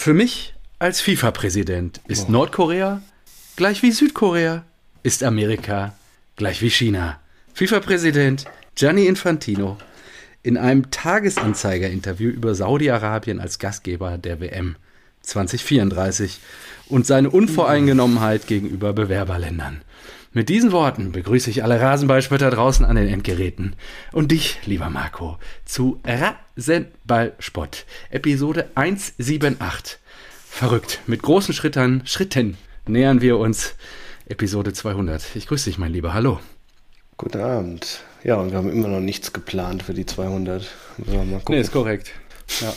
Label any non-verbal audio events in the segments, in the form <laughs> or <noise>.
Für mich als FIFA-Präsident ist oh. Nordkorea gleich wie Südkorea, ist Amerika gleich wie China. FIFA-Präsident Gianni Infantino in einem Tagesanzeiger-Interview über Saudi-Arabien als Gastgeber der WM 2034 und seine Unvoreingenommenheit gegenüber Bewerberländern. Mit diesen Worten begrüße ich alle Rasenballspötter draußen an den Endgeräten und dich, lieber Marco, zu Rasenballspott, Episode 178. Verrückt, mit großen Schritten, Schritten nähern wir uns Episode 200. Ich grüße dich, mein Lieber, hallo. Guten Abend. Ja, und wir haben immer noch nichts geplant für die 200. Mal gucken. Nee, ist korrekt. Ja.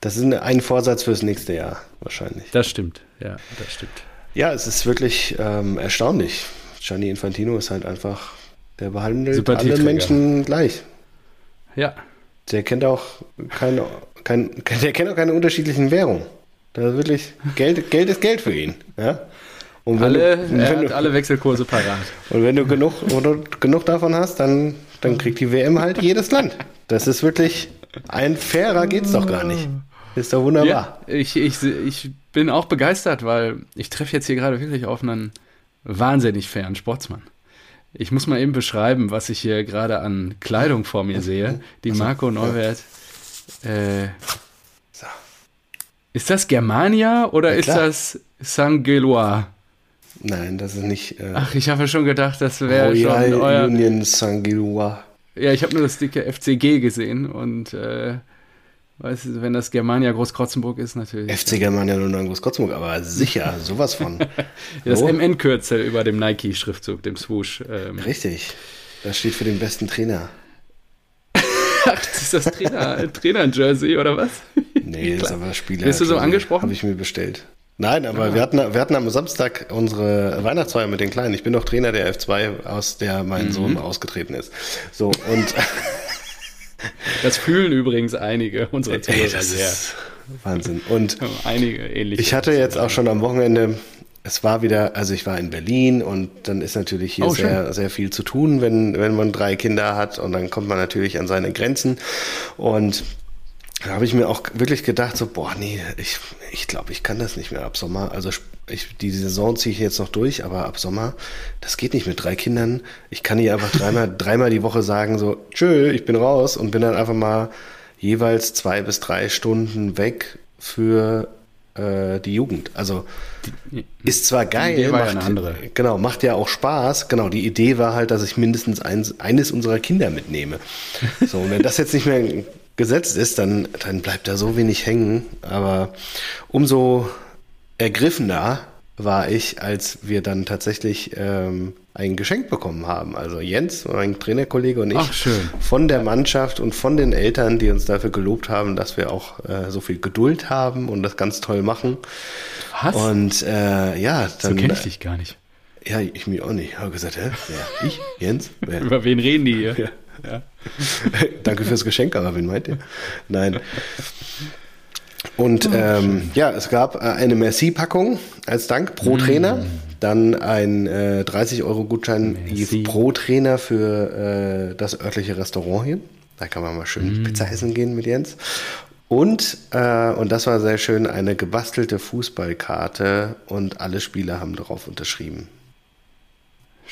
Das ist ein Vorsatz fürs nächste Jahr wahrscheinlich. Das stimmt, ja, das stimmt. Ja, es ist wirklich ähm, erstaunlich. Gianni Infantino ist halt einfach, der behandelt alle Menschen gleich. Ja. Der kennt auch keine, kein, der kennt auch keine unterschiedlichen Währungen. Da ist wirklich Geld, Geld ist Geld für ihn. Ja? Und alle, du, er hat du, alle Wechselkurse parat. Und wenn du genug, du genug davon hast, dann, dann kriegt die WM halt jedes Land. Das ist wirklich ein fairer geht's doch gar nicht. Ist doch wunderbar. Ja, ich, ich, ich bin auch begeistert, weil ich treffe jetzt hier gerade wirklich auf einen wahnsinnig fairen Sportsmann. Ich muss mal eben beschreiben, was ich hier gerade an Kleidung vor mir sehe, die Marco Neuwert. Äh. Ist das Germania oder ja, ist das Saint-Gelois? Nein, das ist nicht. Äh, Ach, ich habe schon gedacht, das wäre schon euer. Union Saint-Gelois. Ja, ich habe nur das dicke FCG gesehen und äh, Weißt du, wenn das Germania Großkrotzenburg ist, natürlich. FC Germania nur Großkrotzenburg, aber sicher, <laughs> sowas von. <laughs> das MN-Kürzel über dem Nike-Schriftzug, dem Swoosh. Ähm. Richtig. Das steht für den besten Trainer. <laughs> Ach, das ist das Trainer, Trainer-Jersey oder was? Nee, das ist aber Spieler. Bist du so angesprochen? Habe ich mir bestellt. Nein, aber ja. wir, hatten, wir hatten am Samstag unsere Weihnachtsfeier mit den Kleinen. Ich bin doch Trainer der F2, aus der mein mhm. Sohn ausgetreten ist. So, und Das fühlen übrigens einige unserer Zuhörer sehr. Wahnsinn. Und einige ähnliche. Ich hatte jetzt auch schon am Wochenende, es war wieder, also ich war in Berlin und dann ist natürlich hier oh, sehr, sehr viel zu tun, wenn, wenn man drei Kinder hat und dann kommt man natürlich an seine Grenzen. Und da habe ich mir auch wirklich gedacht, so, boah, nee, ich, ich glaube, ich kann das nicht mehr ab Sommer. Also ich, die Saison ziehe ich jetzt noch durch, aber ab Sommer, das geht nicht mit drei Kindern. Ich kann hier einfach dreimal, <laughs> dreimal die Woche sagen, so, tschö, ich bin raus und bin dann einfach mal jeweils zwei bis drei Stunden weg für äh, die Jugend. Also ist zwar geil, die Idee macht, ja eine andere. genau, macht ja auch Spaß. Genau, die Idee war halt, dass ich mindestens eins, eines unserer Kinder mitnehme. So, und wenn das jetzt nicht mehr gesetzt ist, dann, dann bleibt da so wenig hängen. Aber umso ergriffener war ich, als wir dann tatsächlich ähm, ein Geschenk bekommen haben. Also Jens, mein Trainerkollege und ich, Ach, von der Mannschaft und von den Eltern, die uns dafür gelobt haben, dass wir auch äh, so viel Geduld haben und das ganz toll machen. Was? Und äh, ja, dann. So kenne ich dich gar nicht. Ja, ich mich auch nicht. Ich habe gesagt, hä? Wer? Ich? Jens? <laughs> Wer? Über wen reden die hier? Ja. Ja. <laughs> Danke fürs Geschenk, aber wen meint ihr? Nein. Und ähm, ja, es gab äh, eine Merci-Packung als Dank pro mm. Trainer. Dann ein äh, 30-Euro-Gutschein pro Trainer für äh, das örtliche Restaurant hier. Da kann man mal schön mm. Pizza essen gehen mit Jens. Und, äh, und das war sehr schön, eine gebastelte Fußballkarte und alle Spieler haben darauf unterschrieben.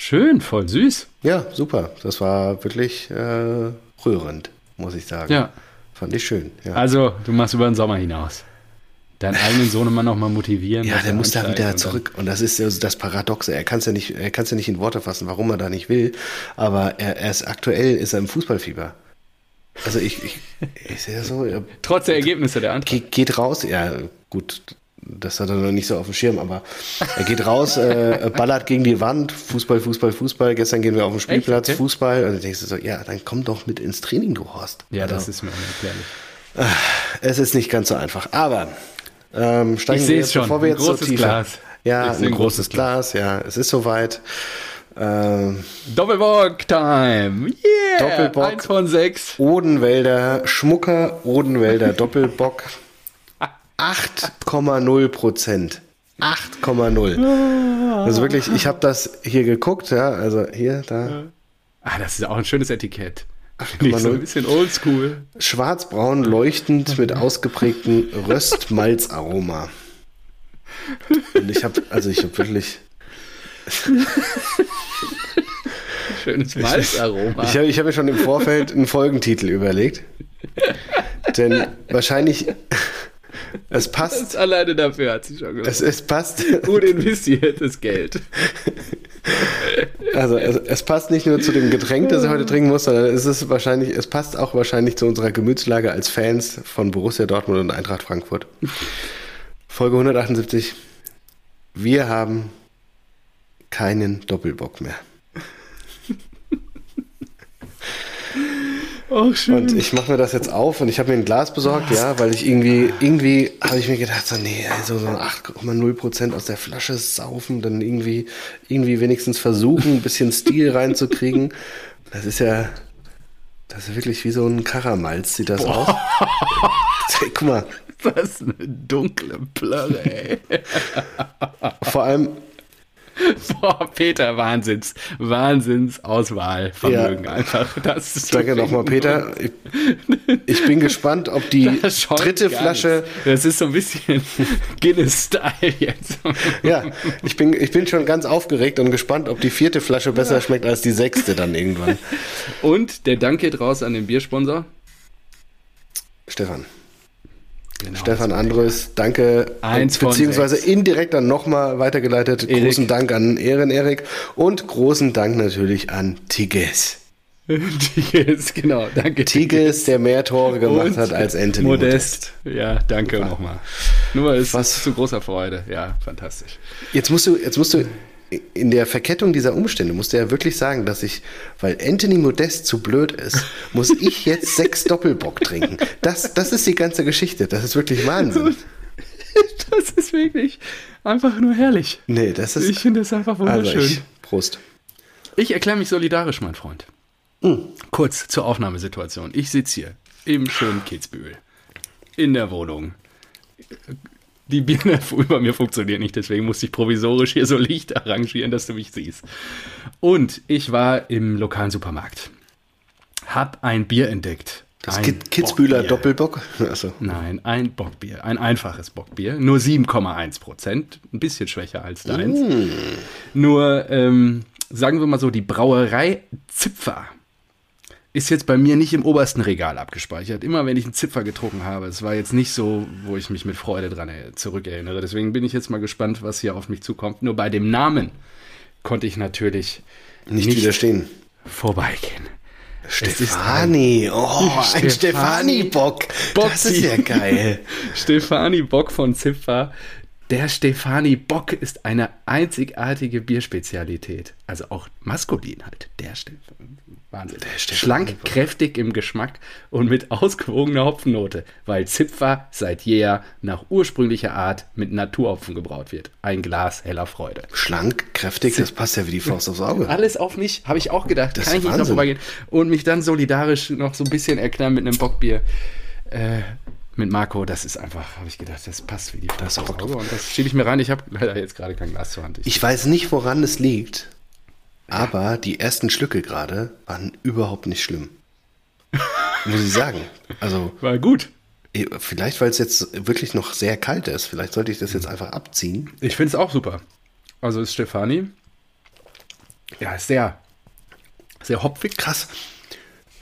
Schön, voll süß. Ja, super. Das war wirklich äh, rührend, muss ich sagen. Ja. Fand ich schön. Ja. Also, du machst über den Sommer hinaus. Deinen eigenen Sohn immer noch mal motivieren. Ja, der muss da wieder zurück. Und das ist also das Paradoxe. Er kann es ja nicht, er kann ja nicht in Worte fassen, warum er da nicht will. Aber er, er ist aktuell, ist er im Fußballfieber. Also ich, ich, ich sehe so. Trotz der Ergebnisse der Antrag. Geht, geht raus, ja, gut, das hat er noch nicht so auf dem Schirm, aber er geht raus, äh, ballert gegen die Wand, Fußball, Fußball, Fußball. Gestern gehen wir auf den Spielplatz, okay. Fußball. Und dann denkst du so, ja, dann komm doch mit ins Training, du Horst. Ja, also, das ist mir unerklärlich. Äh, es ist nicht ganz so einfach. Aber ähm, steigen ich wir jetzt, schon. bevor wir jetzt so tief. Glas. Ja, ein, ein großes Glas. Glas, ja, es ist soweit. Ähm, Doppelbock-Time! Yeah! Doppelbock. Eins von sechs. Odenwälder, Schmucker, Odenwälder, Doppelbock. 8,0 Prozent. 8,0. Also wirklich, ich habe das hier geguckt, ja, also hier, da. Ah, das ist auch ein schönes Etikett. Finde ich so ein bisschen oldschool. Schwarzbraun, leuchtend mit ausgeprägtem Röstmalzaroma. Und ich habe, also ich habe wirklich. Schönes Malzaroma. Ich habe ich hab mir schon im Vorfeld einen Folgentitel überlegt. Denn wahrscheinlich. Es passt. Das <laughs> alleine dafür hat sie schon gesagt. Es, es passt. <laughs> Gut investiertes Geld. Also es, es, passt nicht nur zu dem Getränk, das er heute trinken muss, sondern es ist wahrscheinlich, es passt auch wahrscheinlich zu unserer Gemütslage als Fans von Borussia Dortmund und Eintracht Frankfurt. Folge 178. Wir haben keinen Doppelbock mehr. Oh, schön. Und ich mache mir das jetzt auf und ich habe mir ein Glas besorgt, ja, weil ich irgendwie, irgendwie habe ich mir gedacht, so, nee, also so 8,0% aus der Flasche saufen, dann irgendwie, irgendwie wenigstens versuchen, ein bisschen Stil <laughs> reinzukriegen. Das ist ja, das ist wirklich wie so ein Karamalz, sieht das Boah. aus. Guck mal. Was eine dunkle Plörre, ey. Vor allem, <laughs> Boah, Peter, Wahnsinns, Wahnsinnsauswahlvermögen ja. einfach. Das ist Danke nochmal, Peter. Ich, ich, bin gespannt, ob die <laughs> dritte Flasche. Das ist so ein bisschen <laughs> Guinness-Style jetzt. Ja, ich bin, ich bin schon ganz aufgeregt und gespannt, ob die vierte Flasche besser ja. schmeckt als die sechste dann irgendwann. Und der Dank geht raus an den Biersponsor. Stefan. Genau, Stefan Andres, danke. Eins beziehungsweise indirekt dann nochmal weitergeleitet. Erik. Großen Dank an Ehren Erik und großen Dank natürlich an Tigges. <laughs> Tigges, genau, danke. Tigges, der mehr Tore gemacht und hat als Anthony Modest. Modest. Ja, danke nochmal. Nur ist Was? zu großer Freude. Ja, fantastisch. Jetzt musst du, jetzt musst du in der Verkettung dieser Umstände musste er wirklich sagen, dass ich, weil Anthony Modest zu blöd ist, muss ich jetzt sechs Doppelbock trinken. Das, das ist die ganze Geschichte. Das ist wirklich Wahnsinn. <laughs> Das ist wirklich einfach nur herrlich. Nee, das ist. Ich finde das einfach wunderschön. Also ich, Prost. Ich erkläre mich solidarisch, mein Freund. Mhm. Kurz zur Aufnahmesituation. Ich sitze hier im schönen Kitzbühel. In der Wohnung die Birne <laughs> über mir funktioniert nicht, deswegen musste ich provisorisch hier so Licht arrangieren, dass du mich siehst. Und ich war im lokalen Supermarkt. Hab ein Bier entdeckt. Das ein Kitzbühler Doppelbock? Achso. Nein, ein Bockbier. Ein einfaches Bockbier. Nur 7,1 Prozent. Ein bisschen schwächer als deins. Mm. Nur, ähm, sagen wir mal so, die Brauerei Zipfer ist jetzt bei mir nicht im obersten Regal abgespeichert. Immer wenn ich einen Zipfer getrunken habe. Es war jetzt nicht so, wo ich mich mit Freude dran zurückerinnere. Deswegen bin ich jetzt mal gespannt, was hier auf mich zukommt. Nur bei dem Namen konnte ich natürlich nicht, nicht widerstehen. Vorbeigehen. Stefani, oh, ein Stefani-Bock. Das ist ja geil. <laughs> Stefani-Bock von Zipfer. Der Stefani Bock ist eine einzigartige Bierspezialität. Also auch maskulin halt. Der Stefani. Wahnsinn. Schlank, kräftig im Geschmack und mit ausgewogener Hopfennote, weil Zipfer seit jeher nach ursprünglicher Art mit Naturhopfen gebraut wird. Ein Glas heller Freude. Schlank, kräftig, das passt ja wie die Faust aufs Auge. Alles auf mich, habe ich auch gedacht. Das Kann ich nicht noch vorbeigehen. Und mich dann solidarisch noch so ein bisschen erklären mit einem Bockbier. Äh, mit Marco, das ist einfach, habe ich gedacht, das passt wie die aufs Auge. Und das schiebe ich mir rein. Ich habe leider jetzt gerade kein Glas zur Hand. Ich, ich weiß nicht, woran es liegt. Aber die ersten Schlücke gerade waren überhaupt nicht schlimm. <laughs> Muss ich sagen. Also. War gut. Eh, vielleicht, weil es jetzt wirklich noch sehr kalt ist. Vielleicht sollte ich das jetzt einfach abziehen. Ich finde es auch super. Also ist Stefani. Ja, ist sehr, sehr hopfig. Krass.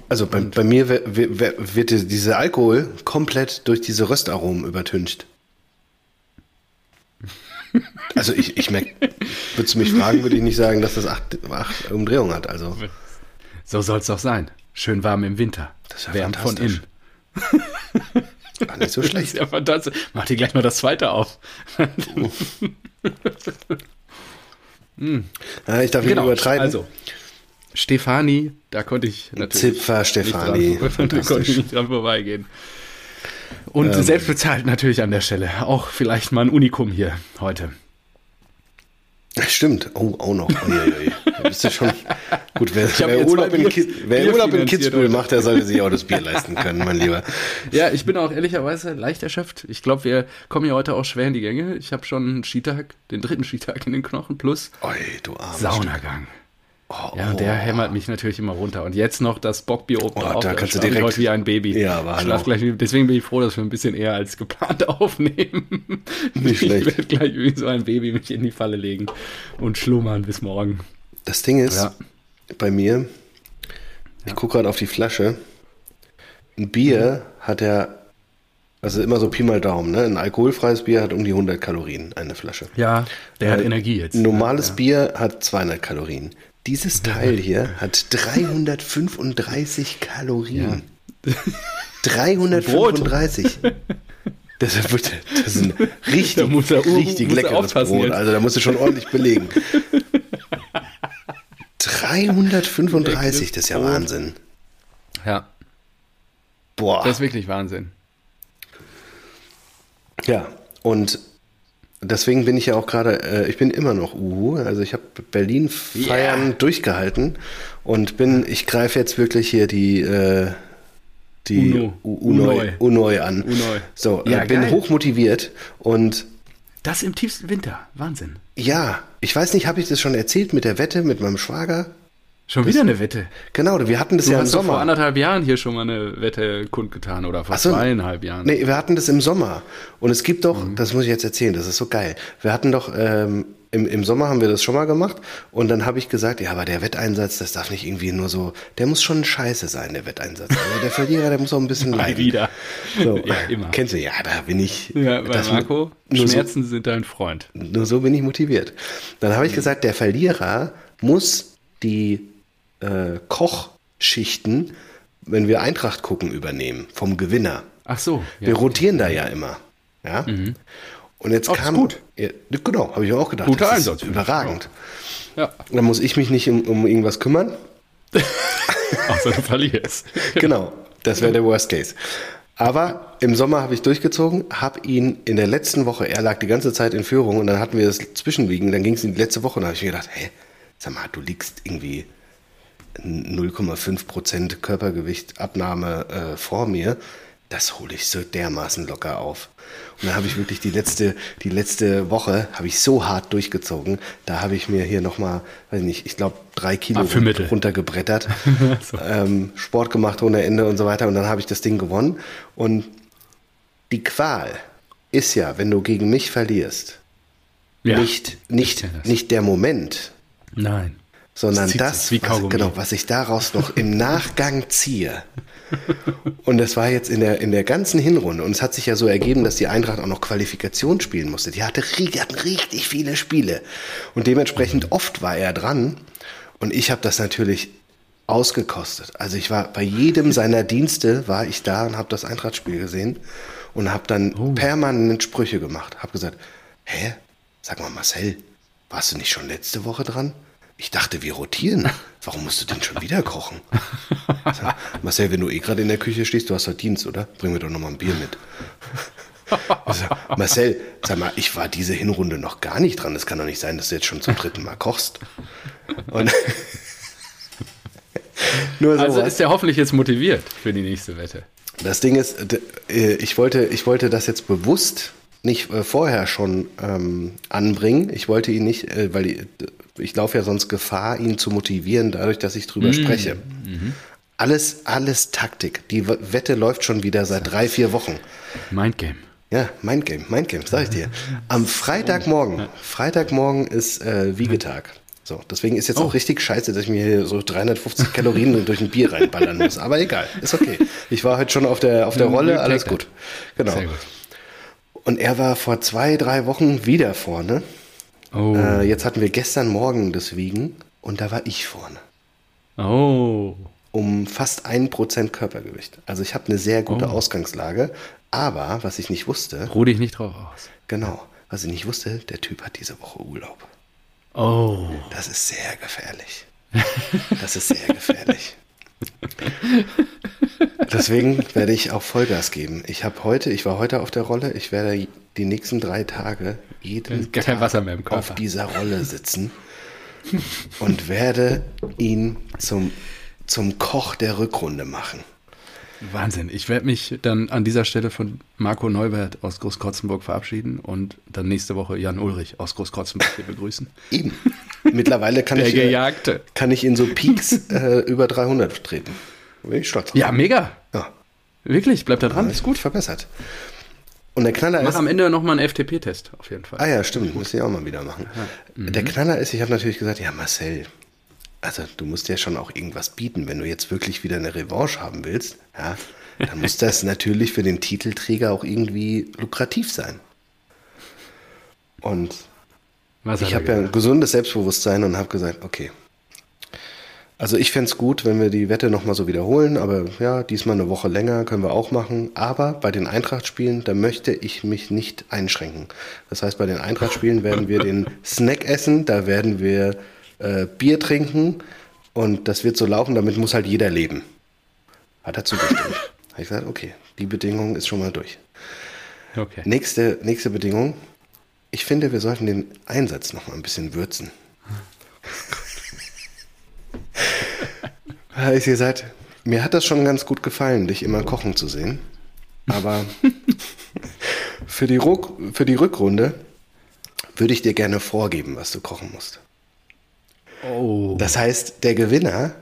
Also bei, bei mir wird, dieser Alkohol komplett durch diese Röstaromen übertüncht. Also ich, ich merke, würdest du mich fragen, würde ich nicht sagen, dass das acht, acht Umdrehungen hat. Also. So soll es doch sein. Schön warm im Winter. Das ist ja Wärm von innen. War nicht so schlecht. ja fantastisch. Mach dir gleich mal das zweite auf. <laughs> hm. ja, ich darf genau. nicht übertreiben. Also, Stefani, da konnte ich natürlich. Zipfer Stefani. <laughs> da konnte ich nicht dran vorbeigehen. Und ähm, selbst bezahlt natürlich an der Stelle. Auch vielleicht mal ein Unikum hier heute. Stimmt. Oh, auch noch. Uiuiui. bist du schon. <laughs> Gut, wer, wer Urlaub, in, Ki wer Urlaub in Kitzbühel macht, der sollte sich auch das Bier leisten können, mein Lieber. Ja, ich bin auch ehrlicherweise leicht erschöpft. Ich glaube, wir kommen ja heute auch schwer in die Gänge. Ich habe schon einen Skitag, den dritten Skitag in den Knochen plus Oi, du Saunagang. Oh, ja, der hämmert mich natürlich immer runter. Und jetzt noch das Bockbier oben Oh, drauf. da kannst du direkt- heute wie ein Baby. Ja, aber Ich schlaf gleich wie, deswegen bin ich froh, dass wir ein bisschen eher als geplant <laughs> aufnehmen. Nicht ich werde gleich wie so ein Baby mich in die Falle legen und schlummern bis morgen. Das Ding ist, Ja. bei mir, ich gucke gerade auf die Flasche, ein Bier hat ja, also immer so Pi mal Daumen, ne? ein alkoholfreies Bier hat um die 100 Kalorien, eine Flasche. Ja, der hat Äh, Energie jetzt. Ein normales ja. Bier hat 200 Kalorien. Dieses Teil hier hat 335 Kalorien. 335. <laughs> Das ist, wirklich- das ist ein richtig, Da muss er- richtig muss er leckeres Brot. jetzt. Also da musst du schon ordentlich belegen. 335, das ist ja. Wahnsinn. Ja, Boah. das ist wirklich Wahnsinn. Ja, und deswegen bin ich ja auch gerade, äh, ich bin immer noch Uhu. Also ich habe Berlin feiern Yeah. durchgehalten und bin, ich greife jetzt wirklich hier die, äh, die Uno. U- Unoi, Unoi. Unoi an. Unoi. So, Ja, äh, bin geil. hochmotiviert und Das im tiefsten Winter. Wahnsinn. ja, ich weiß nicht, habe ich das schon erzählt mit der Wette mit meinem Schwager? Schon wieder eine Wette. Genau, wir hatten das Du ja im hast doch vor Sommer. anderthalb Jahren hier schon mal eine Wette kundgetan oder vor so. zweieinhalb Jahren. Nee, wir hatten das im Sommer. Und es gibt doch, Mhm. das muss ich jetzt erzählen, das ist so geil. Wir hatten doch, ähm, im, im Sommer haben wir das schon mal gemacht. Und dann habe ich gesagt, ja, aber der Wetteinsatz, das darf nicht irgendwie nur so, der muss schon scheiße sein, der Wetteinsatz. Also der Verlierer, der muss auch ein bisschen <laughs> leiden. wieder. So, <laughs> Ja, immer. Kennst du, ja, da bin ich. Ja, bei das- Marco, nur so, Schmerzen sind dein Freund. nur so bin ich motiviert. Dann Mhm. habe ich gesagt, der Verlierer muss die äh, Kochschichten, wenn wir Eintracht gucken, übernehmen, vom Gewinner. Ach so. Wir rotieren da ja immer. Ja? Und jetzt Oh, das ist kam. gut. Ja, genau, habe ich mir auch gedacht. Guter das Einsatz, überragend. Ja. Dann muss ich mich nicht um, um irgendwas kümmern. <laughs> Außer du verlierst. Genau, das wäre der Worst Case. Aber im Sommer habe ich durchgezogen, habe ihn in der letzten Woche, er lag die ganze Zeit in Führung und dann hatten wir das Zwischenwiegen, dann ging es in die letzte Woche und da habe ich mir gedacht, hä, sag mal, du liegst irgendwie 0,5 Prozent Körpergewicht Abnahme äh, vor mir, das hole ich so dermaßen locker auf. Und dann habe ich wirklich die letzte, die letzte Woche habe ich so hart durchgezogen. Da habe ich mir hier nochmal, weiß nicht, ich glaube drei Kilo Abführmittel. runtergebrettert, <laughs> So. ähm, Sport gemacht ohne Ende und so weiter. Und dann habe ich das Ding gewonnen. Und die Qual ist ja, wenn du gegen mich verlierst, Ja, nicht, ich nicht, nicht der Moment, Nein. Sondern das, wie was, genau, was ich daraus noch im Nachgang ziehe. Und das war jetzt in der, in der ganzen Hinrunde. Und es hat sich ja so ergeben, dass die Eintracht auch noch Qualifikation spielen musste. Die, hatte, die hatten richtig viele Spiele. Und dementsprechend oft war er dran. Und ich habe das natürlich ausgekostet. Also ich war bei jedem seiner Dienste war ich da und habe das Eintrachtspiel gesehen und habe dann permanent Sprüche gemacht. Habe gesagt, hä, sag mal Marcel, warst du nicht schon letzte Woche dran? Ich dachte, wir rotieren. Warum musst du denn schon wieder kochen? Sag, Marcel, wenn du eh gerade in der Küche stehst, du hast halt Dienst, oder? Bring mir doch noch mal ein Bier mit. Also, Marcel, sag mal, ich war diese Hinrunde noch gar nicht dran. Es kann doch nicht sein, dass du jetzt schon zum dritten Mal kochst. Und <laughs> so Also ist er hoffentlich jetzt motiviert für die nächste Wette. Das Ding ist, äh, ich wollte, ich wollte das jetzt bewusst nicht äh, vorher schon ähm, anbringen. Ich wollte ihn nicht, äh, weil ich, ich laufe ja sonst Gefahr, ihn zu motivieren, dadurch, dass ich drüber spreche. Alles, alles Taktik. Die Wette läuft schon wieder seit drei, vier Wochen. Mindgame. Ja, Mindgame, Mindgame, sag ich dir. Am Freitagmorgen, Freitagmorgen ist äh, Wiegetag. So, deswegen ist jetzt auch richtig scheiße, dass ich mir hier so 350 Kalorien <laughs> durch ein Bier reinballern muss. Aber egal, ist okay. Ich war heute schon auf der, auf der Rolle, alles gut. Genau. Sehr gut. Und er war vor zwei, drei Wochen wieder vorne. Oh. Äh, jetzt hatten wir gestern Morgen das Wiegen und da war ich vorne. oh. Um fast ein Prozent Körpergewicht. Also ich habe eine sehr gute Oh. Ausgangslage. Aber was ich nicht wusste, Ruh dich nicht drauf aus. genau, was ich nicht wusste, der Typ hat diese Woche Urlaub. Oh. Das ist sehr gefährlich. Das ist sehr gefährlich. <laughs> <laughs> Deswegen werde ich auch Vollgas geben. Ich habe heute, ich war heute auf der Rolle, ich werde die nächsten drei Tage jeden Tag Wasser mehr im Körper. auf dieser Rolle sitzen und werde ihn zum, zum Koch der Rückrunde machen. Wahnsinn. Ich werde mich dann an dieser Stelle von Marco Neubert aus Großkotzenburg verabschieden und dann nächste Woche Jan Ulrich aus Großkotzenburg hier begrüßen. <laughs> Eben. Mittlerweile kann, ich, äh, Gejagte. kann ich in so Peaks äh, über 300 treten. Bin ich stolz drauf. Ja, mega. Ja, Wirklich, bleibt da dran. ist gut verbessert. Und der Knaller Mach ist. am Ende nochmal einen FTP-Test, auf jeden Fall. Ah ja, stimmt, muss ich auch mal wieder machen. Der Knaller ist, ich habe natürlich gesagt, ja Marcel, also du musst ja schon auch irgendwas bieten, wenn du jetzt wirklich wieder eine Revanche haben willst, ja, dann muss <laughs> das natürlich für den Titelträger auch irgendwie lukrativ sein. Und Was ich habe ja ein gesundes Selbstbewusstsein und habe gesagt, okay. Also ich fände es gut, wenn wir die Wette nochmal so wiederholen, aber ja, diesmal eine Woche länger können wir auch machen. Aber bei den Eintracht-Spielen, da möchte ich mich nicht einschränken. Das heißt, bei den Eintracht-Spielen werden wir den <laughs> Snack essen, da werden wir äh, Bier trinken und das wird so laufen, damit muss halt jeder leben. Hat er zugestimmt. <laughs> habe ich gesagt, okay, die Bedingung ist schon mal durch. Okay. Nächste, nächste Bedingung. Ich finde, wir sollten den Einsatz noch mal ein bisschen würzen. <laughs> Da ich gesagt, mir hat das schon ganz gut gefallen, dich immer kochen zu sehen. Aber <laughs> für die, Ruck, für die Rückrunde würde ich dir gerne vorgeben, was du kochen musst. Oh. Das heißt, der Gewinner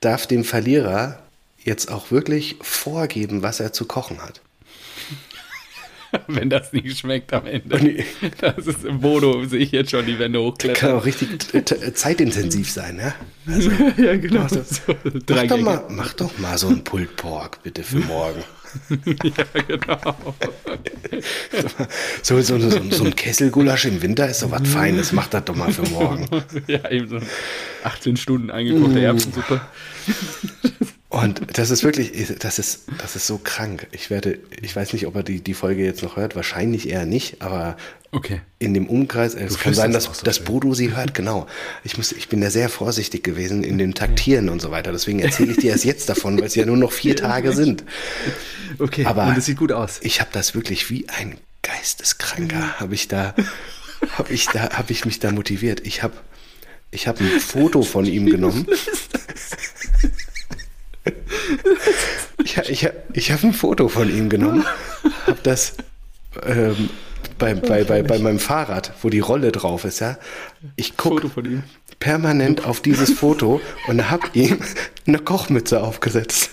darf dem Verlierer jetzt auch wirklich vorgeben, was er zu kochen hat. <laughs> Wenn das nicht schmeckt am Ende. Und- Das ist im Bodo, sehe ich jetzt schon die Wände Kann hochklettern. auch richtig zeitintensiv sein, ne? <laughs> ja, genau. Mach, So, mach, doch mal, mach doch mal so ein Pulled Pork bitte für morgen. Ja, genau. So, so, so, so ein Kesselgulasch im Winter ist so was Feines. Mach das doch mal für morgen. Ja, eben so 18 Stunden eingekochte Erbsensuppe. Und das ist wirklich, das ist, das ist so krank. Ich werde, ich weiß nicht, ob er die, die Folge jetzt noch hört. Wahrscheinlich eher nicht, aber Okay. in dem Umkreis, es kann flüsterst sein, dass, so dass. Bodo sie hört, genau. Ich, muss, ich bin da sehr vorsichtig gewesen in dem Taktieren und so weiter. Deswegen erzähle ich dir erst jetzt davon, weil es ja nur noch vier <laughs> Tage sind. Okay, Aber und es sieht gut aus. Ich habe das wirklich wie ein Geisteskranker, habe ich da, habe ich da, habe ich mich da motiviert. Ich habe, ich habe ein Foto von ihm <laughs> genommen. Ich, ich, ich habe ein Foto von ihm genommen, habe das ähm, bei, bei, bei, bei meinem Fahrrad, wo die Rolle drauf ist, ja. Ich gucke permanent auf dieses Foto und habe ihm eine Kochmütze aufgesetzt.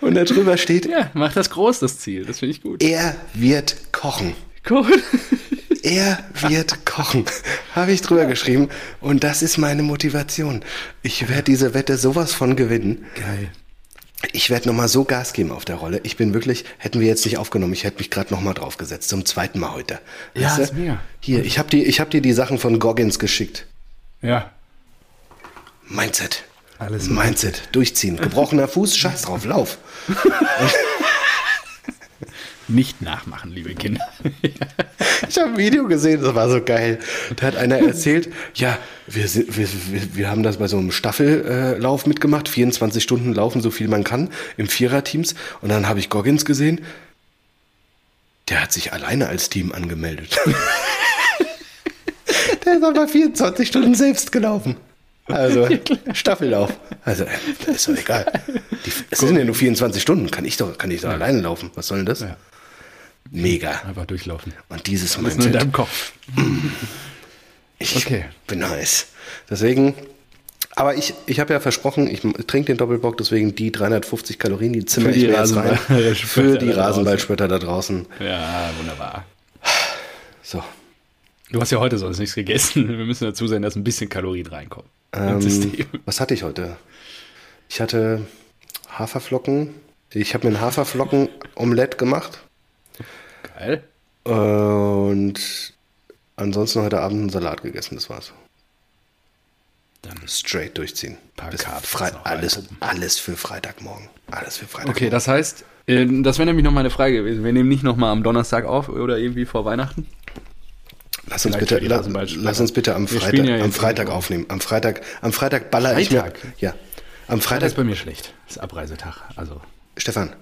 Und da drüber steht, Ja, mach das groß, das Ziel. Das finde ich gut. er wird kochen. Gut. Er wird kochen. Habe ich drüber geschrieben. Und das ist meine Motivation. Ich werde diese Wette sowas von gewinnen. Geil. Ich werde nochmal so Gas geben auf der Rolle. Ich bin wirklich, hätten wir jetzt nicht aufgenommen, ich hätte mich gerade nochmal draufgesetzt. Zum zweiten Mal heute. Ja, Weißt du? ist mega. Hier, ich habe die, ich hab dir die Sachen von Goggins geschickt. Ja. Mindset. Alles Mindset. Durchziehen. Gebrochener Fuß, scheiß drauf, lauf. <laughs> Nicht nachmachen, liebe Kinder. <laughs> Ich habe ein Video gesehen, das war so geil. Da hat einer erzählt, ja, wir, sind, wir, wir, wir haben das bei so einem Staffellauf mitgemacht, 24 Stunden laufen, so viel man kann, im Viererteams. Und dann habe ich Goggins gesehen, der hat sich alleine als Team angemeldet. <laughs> der ist aber 24 Stunden selbst gelaufen. Also <laughs> Staffellauf. Also, ist doch egal. Die, es sind ja nur 24 Stunden, kann ich doch, kann ich doch alleine laufen. Was soll denn das? Ja. Mega. Einfach durchlaufen. Und dieses ist nur in deinem Kopf. <clears throat> Ich Okay. bin nice. Deswegen, aber ich, ich habe ja versprochen, ich trinke den Doppelbock, deswegen die 350 Kalorien, die zimmer Für ich die mir jetzt rein. <laughs> Für die. Rasenballspötter da draußen. Ja, wunderbar. So. Du hast ja heute sonst nichts gegessen. <laughs> Wir müssen dazu sein, dass ein bisschen Kalorien reinkommen. Ähm, was hatte ich heute? Ich hatte Haferflocken. Ich habe mir ein Haferflocken-Omelett gemacht. Geil. Und ansonsten heute Abend einen Salat gegessen, das war's. Dann Straight durchziehen. Bis Fre noch alles, alles für Freitagmorgen. Alles für Freitagmorgen. Okay, das heißt, äh, das wäre nämlich noch meine Frage gewesen. Wir nehmen nicht nochmal am Donnerstag auf oder irgendwie vor Weihnachten? Lass uns, Vielleicht bitte, la, lass uns bitte am Freitag, ja am Freitag aufnehmen. Am Freitag, am Freitag baller ich mir. Freitag? Ja. Am Das Freitag, ist bei mir schlecht. Das ist Abreisetag. Also, Stefan,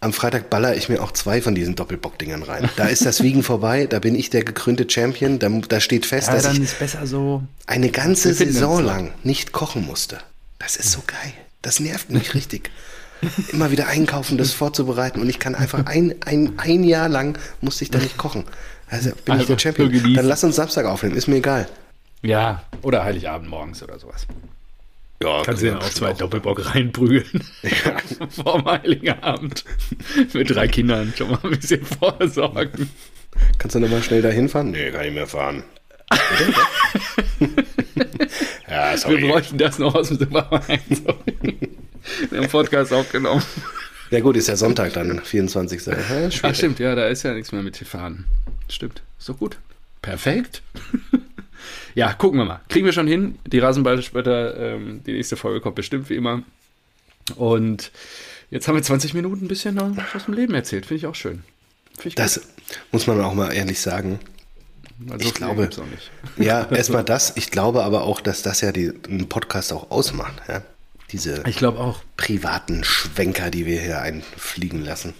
am Freitag baller ich mir auch zwei von diesen Doppelbock-Dingern rein. Da ist das Wiegen vorbei, da bin ich der gekrönte Champion, da, da steht fest, ja, dass dann ich ist besser so. eine ganze Saison lang nicht kochen musste. Das ist so geil. Das nervt mich richtig. immer wieder einkaufen, das vorzubereiten und ich kann einfach ein, ein, ein Jahr lang musste ich da nicht kochen. Also bin also, ich der Champion. Dann lass uns Samstag aufnehmen, ist mir egal. Ja, oder Heiligabend morgens oder sowas. Ja, kannst du ja auch zwei Doppelbock reinprügeln. Ja. <laughs> Vor dem Heiligen Abend. Mit drei Kindern schon mal ein bisschen vorsorgen. Kannst du nochmal schnell dahin fahren? Nee, kann ich mehr fahren. <laughs> ja, sorry. Wir bräuchten das noch aus dem Supermarkt. Wir haben Podcast aufgenommen. Ja gut, ist ja Sonntag dann, 24. Ja, Ach stimmt, ja, da ist ja nichts mehr mit fahren. Stimmt, ist doch gut. Perfekt. Ja, gucken wir mal. Kriegen wir schon hin. Die Rasenballspötter, ähm, die nächste Folge kommt bestimmt wie immer. Und jetzt haben wir 20 Minuten ein bisschen noch aus dem Leben erzählt. Finde ich auch schön. Ich das gut. muss man auch mal ehrlich sagen. Also ich glaube, <laughs> ja, erstmal das. Ich glaube aber auch, dass das ja die, einen Podcast auch ausmacht. Ja? Diese ich glaube auch. privaten Schwenker, die wir hier einfliegen lassen.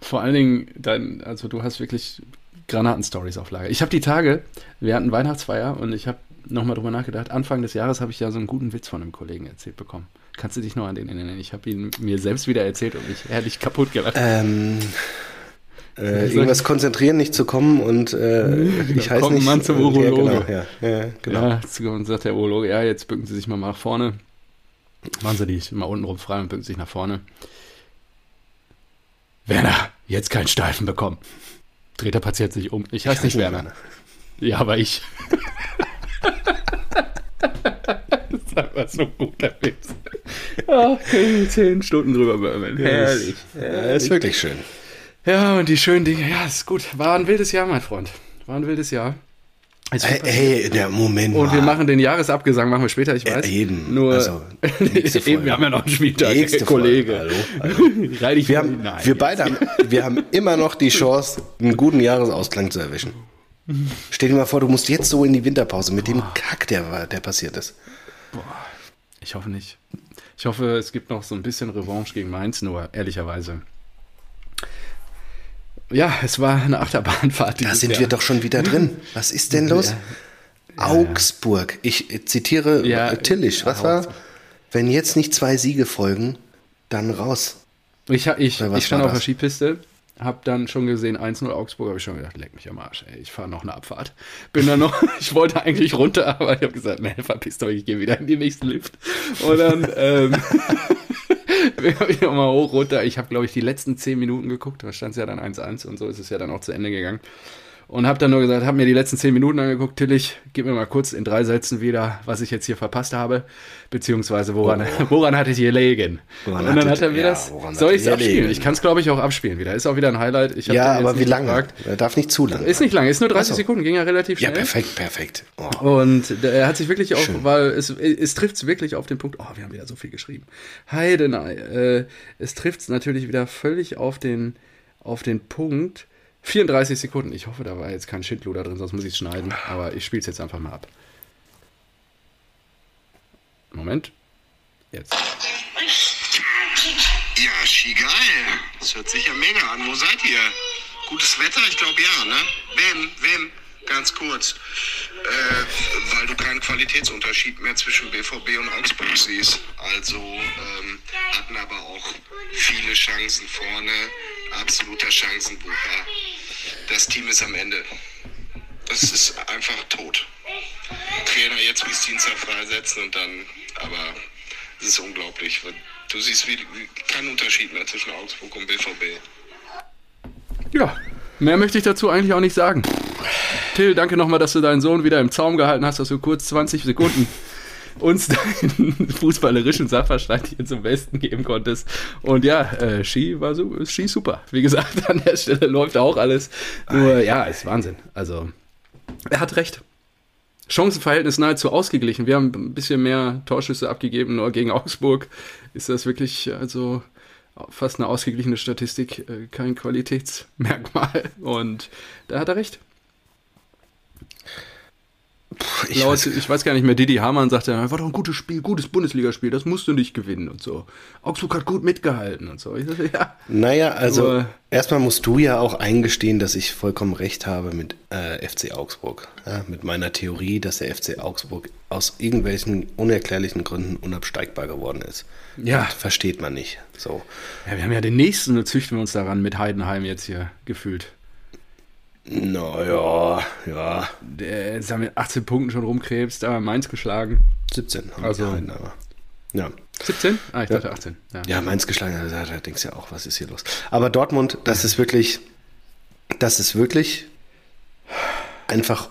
Vor allen Dingen, dein, also du hast wirklich Granaten-Stories auf Lager. Ich habe die Tage, wir hatten Weihnachtsfeier und ich habe nochmal drüber nachgedacht. Anfang des Jahres habe ich ja so einen guten Witz von einem Kollegen erzählt bekommen. Kannst du dich noch an den erinnern? Ich habe ihn mir selbst wieder erzählt und mich ehrlich kaputt gelacht. Ähm, äh, irgendwas konzentrieren, nicht zu kommen und äh, ich heiße nicht. Mann zum Urologe. Ja, genau, ja, ja, genau. Ja, und sagt der Urologe, ja, jetzt bücken Sie sich mal nach vorne. Machen Sie dich mal unten rum frei und bücken sich nach vorne. Werner, jetzt keinen Steifen bekommen. Dreht der Patient sich um. Ich heiße nicht Werner. Ja, aber ich. <laughs> das ist einfach so ein guter Witz. Ach, können wir zehn Stunden drüber murmeln. Herrlich. herrlich. Ist wirklich schön. Ja, und die schönen Dinge. Ja, ist gut. War ein wildes Jahr, mein Freund. War ein wildes Jahr. Hey, hey, der Moment. Und mal. wir machen den Jahresabgesang, machen wir später, ich weiß. Ja, eben. Nur, also, <laughs> eben, wir haben ja noch einen Spieltag, nächste Kollege. Hallo, hallo. <laughs> wir, haben, wir beide haben, wir haben immer noch die Chance, einen guten Jahresausklang zu erwischen. Stell dir mal vor, du musst jetzt so in die Winterpause mit Boah. dem Kack, der, der passiert ist. Boah. Ich hoffe nicht. Ich hoffe, es gibt noch so ein bisschen Revanche gegen Mainz, nur ehrlicherweise. Ja, es war eine Achterbahnfahrt. Da sind Jahr. wir doch schon wieder drin. Was ist denn los? Ja. Augsburg. Ich zitiere ja, äh, Tillich. Was war? Wenn jetzt nicht zwei Siege folgen, dann raus. Ich, ich, ich stand auf der Skipiste, hab dann schon gesehen 1-0 Augsburg, habe ich schon gedacht, leck mich am Arsch, ey, ich fahre noch eine Abfahrt. Bin dann noch, <laughs> ich wollte eigentlich runter, aber ich habe gesagt, nee, verpisst euch, ich gehe wieder in die nächste Lift. Und dann ähm, <laughs> <laughs> ich nochmal hoch, runter. Ich habe, glaube ich, die letzten zehn Minuten geguckt. Da stand es ja dann 1-1 und so ist es ja dann auch zu Ende gegangen. Und habe dann nur gesagt, habe mir die letzten zehn Minuten angeguckt. Tillich, gib mir mal kurz in drei Sätzen wieder, was ich jetzt hier verpasst habe. Beziehungsweise woran, oh. <laughs> woran hatte ich gelegen? Woran und dann hat er mir ja, das. Soll ich es abspielen? Ich kann es, glaube ich, auch abspielen wieder. Ist auch wieder ein Highlight. Ja, aber wie lange? Gefragt. Er darf nicht zu lange. Ist nicht lange, ist nur 30 also. Sekunden, ging ja relativ schnell. Ja, perfekt, perfekt. Oh. Und er hat sich wirklich auch, weil es, es trifft es wirklich auf den Punkt, oh, wir haben wieder so viel geschrieben. Heidenei. Äh, es trifft es natürlich wieder völlig auf den, auf den Punkt 34 Sekunden. Ich hoffe, da war jetzt kein Schindluder drin, sonst muss ich es schneiden. Aber ich spiele es jetzt einfach mal ab. Moment. Jetzt. Ja, Ski geil. Das hört sich ja mega an. Wo seid ihr? Gutes Wetter? Ich glaube ja, ne? Wem? Wem? Ganz kurz. Äh, weil du keinen Qualitätsunterschied mehr zwischen BVB und Augsburg siehst. Also ähm, hatten aber auch viele Chancen vorne. Absoluter Chancenbucher das Team ist am Ende. Das ist einfach tot. Trainer jetzt bis Dienstag freisetzen und dann, aber es ist unglaublich. Du siehst wie, keinen Unterschied mehr zwischen Augsburg und BVB. Ja, mehr möchte ich dazu eigentlich auch nicht sagen. Till, danke nochmal, dass du deinen Sohn wieder im Zaum gehalten hast, dass du kurz 20 Sekunden uns deinen <laughs> fußballerischen Sachverstand hier zum Besten geben konntest. Und ja, äh, Ski war so, Ski super. Wie gesagt, <laughs> an der Stelle läuft auch alles. Nur, ja, ist Wahnsinn. Also, er hat recht. Chancenverhältnis nahezu ausgeglichen. Wir haben ein bisschen mehr Torschüsse abgegeben, nur gegen Augsburg ist das wirklich, also fast eine ausgeglichene Statistik, äh, kein Qualitätsmerkmal. Und da hat er recht. Ich, Laut, weiß, ich weiß gar nicht mehr, Didi Hamann sagte, war doch ein gutes Spiel, gutes Bundesligaspiel, das musst du nicht gewinnen und so. Augsburg hat gut mitgehalten und so. Ich dachte, <laughs> ja. Naja, also Aber, erstmal musst du ja auch eingestehen, dass ich vollkommen recht habe mit äh, FC Augsburg. Ja, mit meiner Theorie, dass der FC Augsburg aus irgendwelchen unerklärlichen Gründen unabsteigbar geworden ist. Ja. Das versteht man nicht. So. Ja, wir haben ja den nächsten, da züchten wir uns daran mit Heidenheim jetzt hier gefühlt. Naja, ja. Der ist ja mit 18 Punkten schon rumkrebst, aber Mainz geschlagen. 17 haben also, einen, aber. Ja. 17? Ah, ich dachte 18. Ja, ja Mainz geschlagen, da, da denkst du ja auch, was ist hier los? Aber Dortmund, das ist wirklich, das ist wirklich einfach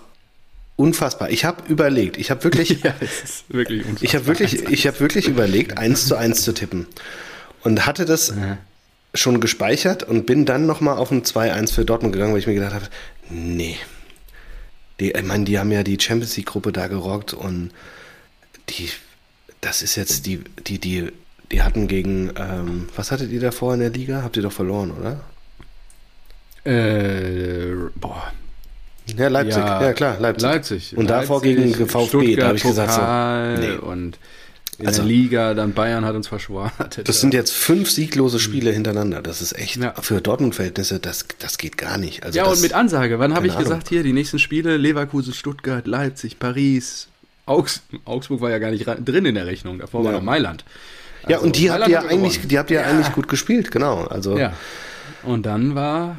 unfassbar. Ich habe überlegt, ich habe wirklich, <laughs> ja, es ist wirklich unfassbar. Ich habe wirklich, ich habe wirklich überlegt, 1 zu 1 zu tippen. Und hatte das, ja schon gespeichert und bin dann nochmal auf ein 2-1 für Dortmund gegangen, weil ich mir gedacht habe, nee. Die, ich meine, die haben ja die Champions League-Gruppe da gerockt und die, das ist jetzt die, die, die, die hatten gegen, ähm, was hattet ihr davor in der Liga? Habt ihr doch verloren, oder? Äh, boah. Ja, Leipzig, ja, ja klar, Leipzig. Leipzig. Und davor gegen VfB, da habe ich gesagt so, nee. Und in also, der Liga, dann Bayern hat uns verschwartet. Das sind jetzt fünf sieglose Spiele hintereinander. Das ist echt ja. für Dortmund-Verhältnisse, das, das geht gar nicht. Also ja, das, und mit Ansage. Wann habe ich Ahnung. gesagt, hier, die nächsten Spiele, Leverkusen, Stuttgart, Leipzig, Paris, Augs Augsburg war ja gar nicht drin in der Rechnung, davor ja. war noch Mailand. Also ja, und die Mailand habt ihr ja eigentlich, die habt ihr ja. eigentlich gut gespielt, genau. Also. Ja. Und dann war,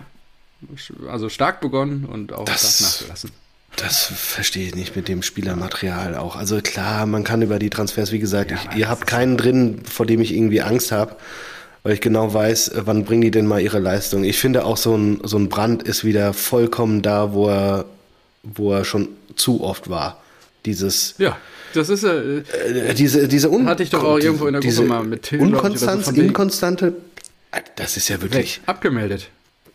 also stark begonnen und auch das, stark nachgelassen. Das verstehe ich nicht mit dem Spielermaterial auch. Also klar, man kann über die Transfers, wie gesagt, ja, ich, ihr habt keinen drin, vor dem ich irgendwie Angst habe, weil ich genau weiß, äh, wann bringen die denn mal ihre Leistung. Ich finde auch so ein, so ein Brand ist wieder vollkommen da, wo er, wo er schon zu oft war. Dieses. Ja. Das ist äh, äh diese diese un hatte ich doch auch irgendwo in der Gruppe mal mit Till, Unkonstanz, inkonstante. Das ist ja wirklich abgemeldet.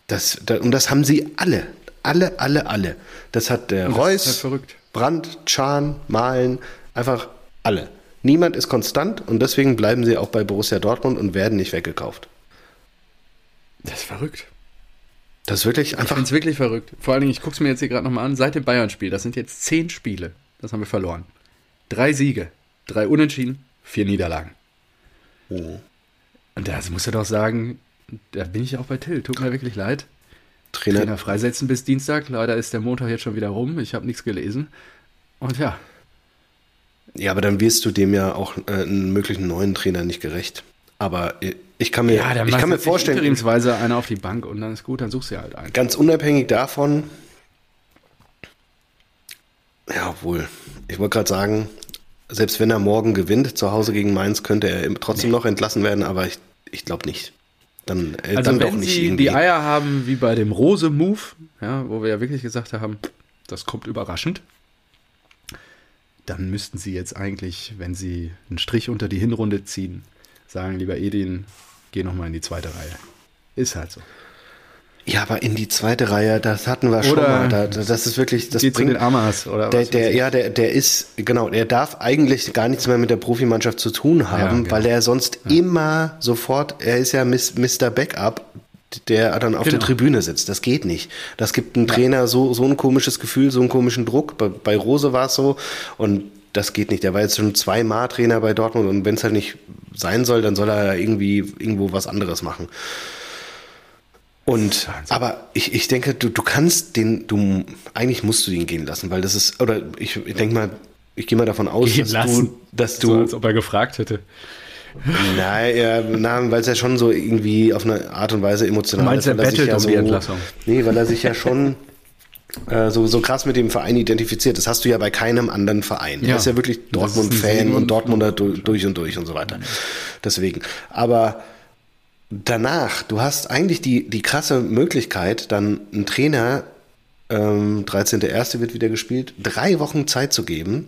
Das, da, und das haben sie alle. Alle, alle, alle. Das hat der das Reus, halt Brandt, Chan, Malen, einfach alle. Niemand ist konstant und deswegen bleiben sie auch bei Borussia Dortmund und werden nicht weggekauft. Das ist verrückt. Das ist wirklich einfach. Ich finde es wirklich verrückt. Vor allen Dingen, ich gucke es mir jetzt hier gerade nochmal an, seit dem Bayern-Spiel, das sind jetzt zehn Spiele. Das haben wir verloren. Drei Siege, drei Unentschieden, vier Niederlagen. Oh. Und das muss er doch sagen, da bin ich auch bei Till. Tut mir wirklich leid. Trainer. Trainer freisetzen bis Dienstag. Leider ist der Montag jetzt schon wieder rum. Ich habe nichts gelesen. Und ja. Ja, aber dann wirst du dem ja auch äh, einen möglichen neuen Trainer nicht gerecht. Aber ich kann mir, ja, ich kann mir vorstellen. Interimsweise einer auf die Bank und dann ist gut, dann suchst du halt einen. Ganz unabhängig davon. Ja, obwohl. Ich wollte gerade sagen, selbst wenn er morgen gewinnt zu Hause gegen Mainz, könnte er trotzdem nee. noch entlassen werden, aber ich, ich glaube nicht. Dann, äh, also dann wenn doch nicht sie irgendwie. die Eier haben, wie bei dem Rose-Move, ja, wo wir ja wirklich gesagt haben, das kommt überraschend, dann müssten sie jetzt eigentlich, wenn sie einen Strich unter die Hinrunde ziehen, sagen, lieber Edin, geh nochmal in die zweite Reihe. Ist halt so. Ja, aber in die zweite Reihe, das hatten wir schon oder mal. Da, das ist wirklich, das bringt, zu den Amas oder der, der ja, der, der ist genau, der darf eigentlich gar nichts mehr mit der Profimannschaft zu tun haben, ja, genau. weil er sonst ja. immer sofort, er ist ja Mr. Backup, der dann auf genau. der Tribüne sitzt. Das geht nicht. Das gibt einem Trainer so so ein komisches Gefühl, so einen komischen Druck. Bei, bei Rose war es so und das geht nicht. Der war jetzt schon zweimal Trainer bei Dortmund und wenn es halt nicht sein soll, dann soll er irgendwie irgendwo was anderes machen. Und, aber ich, ich denke, du, du kannst den, du, eigentlich musst du ihn gehen lassen, weil das ist, oder ich, ich denke mal, ich gehe mal davon aus, dass du, dass du. So, als ob er gefragt hätte. Nein, ja, na, weil es ja schon so irgendwie auf eine Art und Weise emotional du meinst, ist. Weil er, er ja um so, die Entlassung. Nee, weil er sich ja schon <laughs> äh, so, so krass mit dem Verein identifiziert. Das hast du ja bei keinem anderen Verein. Ja. Er ist ja wirklich Dortmund-Fan und Dortmunder durch und durch und so weiter. Deswegen. Aber danach, du hast eigentlich die, die krasse Möglichkeit, dann einen Trainer, ähm, 13.01. wird wieder gespielt, drei Wochen Zeit zu geben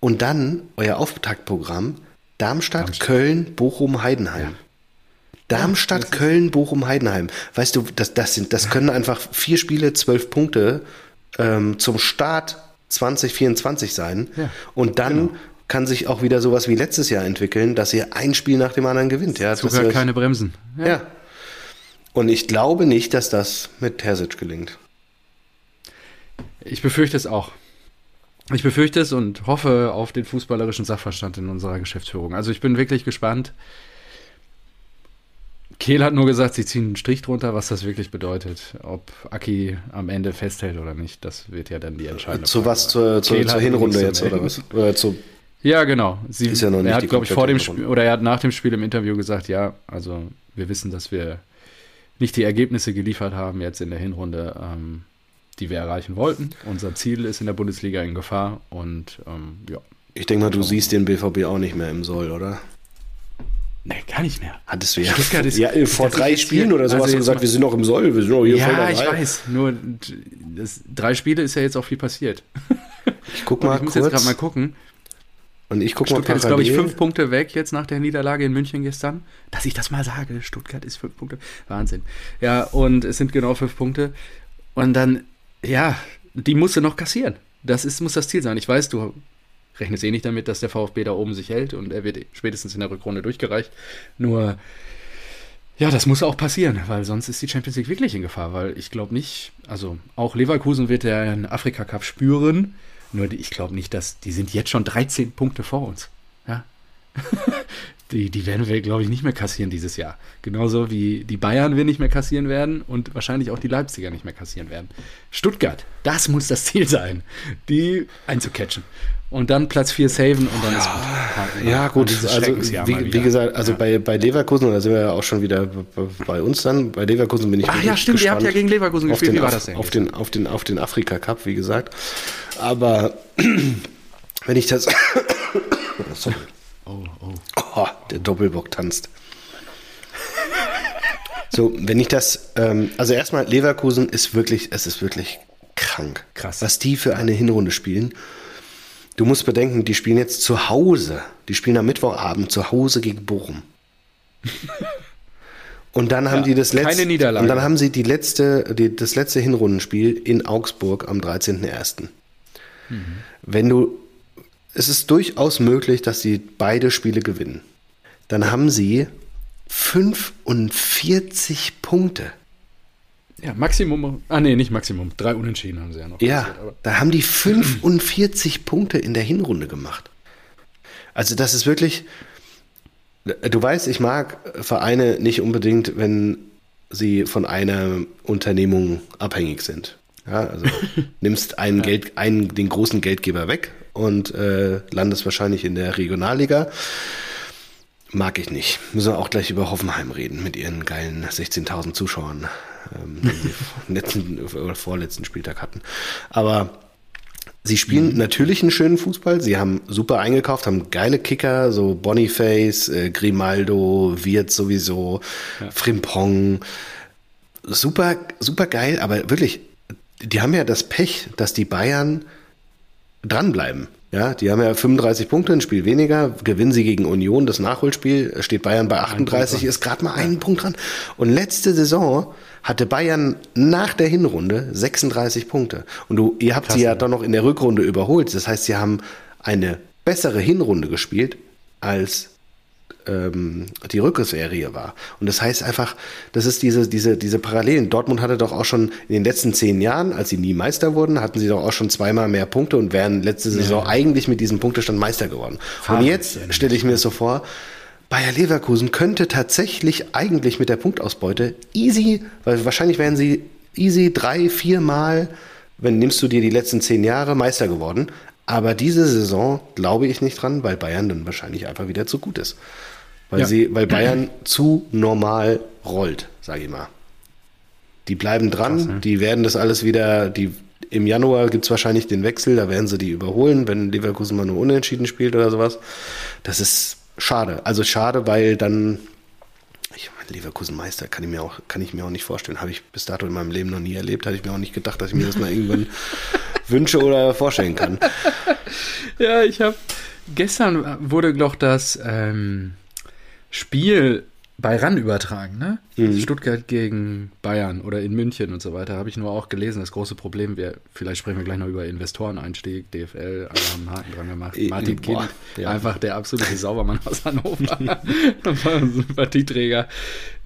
und dann euer Auftaktprogramm Darmstadt, Darmstadt. Köln, Bochum, Heidenheim. Ja. Darmstadt, ja, Köln, Bochum, Heidenheim. Weißt du, das, das, sind, das können einfach vier Spiele, zwölf Punkte ähm, zum Start 2024 sein. Ja, und dann genau kann sich auch wieder sowas wie letztes Jahr entwickeln, dass ihr ein Spiel nach dem anderen gewinnt. Ja, Sogar keine Bremsen. Ja. ja. Und ich glaube nicht, dass das mit Terzic gelingt. Ich befürchte es auch. ich befürchte es und hoffe auf den fußballerischen Sachverstand in unserer Geschäftsführung. Also ich bin wirklich gespannt. Kehl hat nur gesagt, sie ziehen einen Strich drunter, was das wirklich bedeutet. Ob Aki am Ende festhält oder nicht, das wird ja dann die entscheidende Zu Frage. was? Zur, zur, zur Hinrunde jetzt oder was? Oder zu ja, genau. Sie, ist ja noch nicht er hat, glaube ich, vor dem Spiel oder er hat nach dem Spiel im Interview gesagt, ja, also wir wissen, dass wir nicht die Ergebnisse geliefert haben jetzt in der Hinrunde, ähm, die wir erreichen wollten. Unser Ziel ist in der Bundesliga in Gefahr und ähm, ja. Ich denke mal, du siehst den BVB auch nicht mehr im Soll, oder? Nee, gar nicht mehr. Hattest du ja. Stuttgart ist, ja vor drei Spielen oder so also hast du gesagt, wir sind noch im Soll, wir sind noch hier ja, voll dabei. Ja, ich weiß. Nur das, drei Spiele ist ja jetzt auch viel passiert. Ich guck <laughs> mal ich muss kurz. jetzt gerade mal gucken. Und ich gucke mal Stuttgart ist, glaube ich, fünf Punkte weg jetzt nach der Niederlage in München gestern. Dass ich das mal sage, Stuttgart ist fünf Punkte. Wahnsinn. Ja, und es sind genau fünf Punkte. Und dann, ja, die musst du noch kassieren. Das ist, muss das Ziel sein. Ich weiß, du rechnest eh nicht damit, dass der VfB da oben sich hält und er wird spätestens in der Rückrunde durchgereicht. Nur, ja, das muss auch passieren, weil sonst ist die Champions League wirklich in Gefahr, weil ich glaube nicht, also auch Leverkusen wird ja einen Afrika Cup spüren, nur ich glaube nicht, dass die sind jetzt schon 13 Punkte vor uns. Ja. <laughs> die, die werden wir, glaube ich, nicht mehr kassieren dieses Jahr. Genauso wie die Bayern wir nicht mehr kassieren werden und wahrscheinlich auch die Leipziger nicht mehr kassieren werden. Stuttgart, das muss das Ziel sein, die einzucatchen und dann Platz 4 saven und dann ja, ist gut. Ja, gut. Also, wie, wie, gesagt, also ja. bei, bei Leverkusen, da sind wir ja auch schon wieder bei uns dann. Bei Leverkusen bin ich Ach ja, stimmt, ihr habt ja gegen Leverkusen gespielt. Den, wie war das denn? Auf den, auf den, auf den Afrika Cup, wie gesagt. Aber <clears throat> wenn ich das. <coughs> Sorry. Oh, oh. oh, der Doppelbock tanzt. So, wenn ich das, ähm, also erstmal, Leverkusen ist wirklich, es ist wirklich krank. Krass. Was die für eine Hinrunde spielen. Du musst bedenken, die spielen jetzt zu Hause. Die spielen am Mittwochabend zu Hause gegen Bochum. <laughs> Und dann haben ja, die das letzte. Und dann haben sie die letzte, die, das letzte Hinrundenspiel in Augsburg am 13.01. Mhm. Wenn du. Es ist durchaus möglich, dass sie beide Spiele gewinnen. Dann haben sie 45 Punkte. Ja, Maximum, ah nee, nicht Maximum, drei Unentschieden haben sie ja noch. Ja, passiert, da haben die 45 <clears throat> Punkte in der Hinrunde gemacht. Also das ist wirklich, du weißt, ich mag Vereine nicht unbedingt, wenn sie von einer Unternehmung abhängig sind. Ja, also <laughs> nimmst einen ja. Geld, einen, den großen Geldgeber weg und äh, landest wahrscheinlich in der Regionalliga. Mag ich nicht. Müssen wir auch gleich über Hoffenheim reden mit ihren geilen 16.000 Zuschauern ähm, den sie <laughs> letzten oder vorletzten Spieltag hatten. Aber Sie spielen mhm. natürlich einen schönen Fußball. Sie haben super eingekauft, haben geile Kicker, so Boniface, äh, Grimaldo, Wirt sowieso, ja. Frimpong. Super, super geil, aber wirklich, die haben ja das Pech, dass die Bayern dranbleiben. Ja, die haben ja 35 Punkte, ein Spiel weniger, gewinnen sie gegen Union, das Nachholspiel, steht Bayern bei 38, ist gerade mal einen Punkt dran. Und letzte Saison hatte Bayern nach der Hinrunde 36 Punkte. Und du, ihr habt Krass, sie ja doch noch in der Rückrunde überholt. Das heißt, sie haben eine bessere Hinrunde gespielt als ähm, die Rückserie war. Und das heißt einfach, das ist diese, diese, diese Parallelen. Dortmund hatte doch auch schon in den letzten zehn Jahren, als sie nie Meister wurden, hatten sie doch auch schon zweimal mehr Punkte und wären letzte Saison ja. eigentlich mit diesem Punktestand Meister geworden. Farbe und jetzt stelle ich mir so vor, Bayer Leverkusen könnte tatsächlich eigentlich mit der Punktausbeute easy, weil wahrscheinlich wären sie easy drei, vier Mal, wenn nimmst du dir die letzten zehn Jahre Meister geworden. Aber diese Saison glaube ich nicht dran, weil Bayern dann wahrscheinlich einfach wieder zu gut ist. Weil, ja. sie, weil Bayern zu normal rollt, sage ich mal. Die bleiben dran, Krass, ne? die werden das alles wieder, die, im Januar gibt es wahrscheinlich den Wechsel, da werden sie die überholen, wenn Leverkusen mal nur unentschieden spielt oder sowas. Das ist schade. Also schade, weil dann, ich meine, Leverkusen Meister kann ich mir auch, kann ich mir auch nicht vorstellen. Habe ich bis dato in meinem Leben noch nie erlebt, hatte ich mir auch nicht gedacht, dass ich mir das mal irgendwann <laughs> wünsche oder vorstellen kann. Ja, ich habe gestern wurde doch das ähm, Spiel bei RAN übertragen, ne? Mhm. Stuttgart gegen Bayern oder in München und so weiter, habe ich nur auch gelesen. Das große Problem wäre, vielleicht sprechen wir gleich noch über Investoreneinstieg, DFL, alle haben einen Haken dran gemacht. Martin Kind, ja. einfach der absolute Saubermann aus Hannover, <laughs> ein Sympathieträger.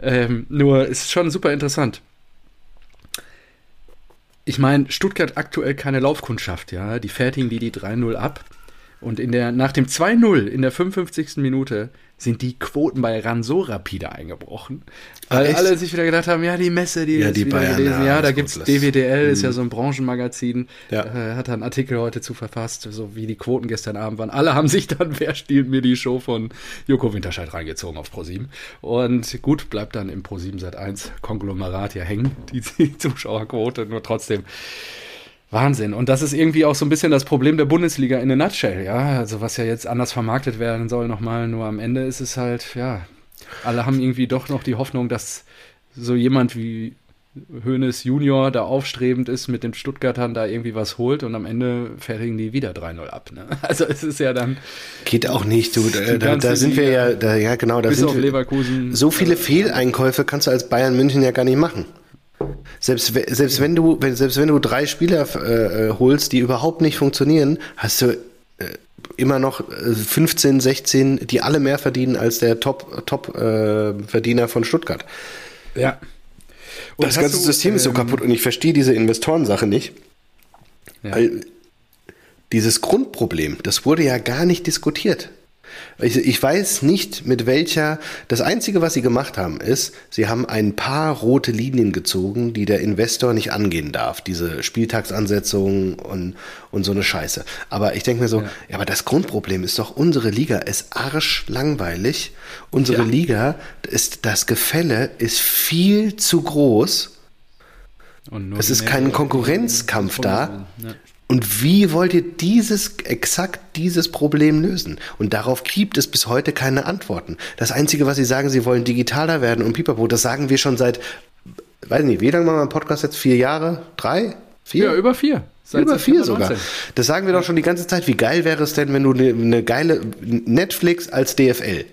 Ähm, nur ist schon super interessant. Ich ich meine, Stuttgart aktuell keine Laufkundschaft, ja. Die fertigen die die 3-0 ab. Und in der, nach dem 2-0 in der 55. Minute sind die Quoten bei RAN so rapide eingebrochen, weil Ach, alle sich wieder gedacht haben, ja, die Messe, die ja, ist die wieder Bayern, gelesen. Ja, ja da gibt's DWDL, mhm. ist ja so ein Branchenmagazin, ja. äh, hat da einen Artikel heute zu verfasst, so wie die Quoten gestern Abend waren. Alle haben sich dann, <laughs> wer stiehlt mir die Show von Joko Winterscheid reingezogen auf ProSieben. Und gut, bleibt dann im ProSieben Sat 1 Konglomerat ja hängen, die, die <laughs> Zuschauerquote, nur trotzdem Wahnsinn. Und das ist irgendwie auch so ein bisschen das Problem der Bundesliga in a nutshell, ja. Also was ja jetzt anders vermarktet werden soll nochmal, nur am Ende ist es halt, ja, alle haben irgendwie doch noch die Hoffnung, dass so jemand wie Hoeneß Junior da aufstrebend ist, mit den Stuttgartern da irgendwie was holt und am Ende fertigen die wieder 3-0 ab. Ne? <laughs> Also es ist ja dann. Geht auch nicht, du. Da, da sind wir ja, da, ja genau, da bis sind auf wir, Leverkusen. So viele Fehleinkäufe kannst du als Bayern München ja gar nicht machen. Selbst, selbst wenn du, selbst wenn du drei Spieler äh, holst, die überhaupt nicht funktionieren, hast du äh, immer noch 15, äh, 16, die alle mehr verdienen als der Top, Top äh, Verdiener von Stuttgart. Ja. Und das ganze du, System ist so ähm, kaputt und ich verstehe diese Investorensache nicht. Ja. Weil dieses Grundproblem, das wurde ja gar nicht diskutiert. Ich, ich, weiß nicht, mit welcher. Das Einzige, was sie gemacht haben, ist, sie haben ein paar rote Linien gezogen, die der Investor nicht angehen darf. Diese Spieltagsansetzungen und, und so eine Scheiße. Aber ich denke mir so, ja. ja. aber das Grundproblem ist doch, unsere Liga ist arschlangweilig. Unsere ja. Liga ist, das Gefälle ist viel zu groß. es ist kein Konkurrenzkampf da. Ja. Und wie wollt ihr dieses, exakt dieses Problem lösen? Und darauf gibt es bis heute keine Antworten. Das Einzige, was sie sagen, sie wollen digitaler werden und pipapo, das sagen wir schon seit, weiß nicht, wie lange machen wir einen Podcast jetzt? Vier Jahre? Drei? Vier? Ja, über vier. Seit über vier sogar. Das sagen wir doch schon die ganze Zeit. Wie geil wäre es denn, wenn du eine, eine geile Netflix als DFL?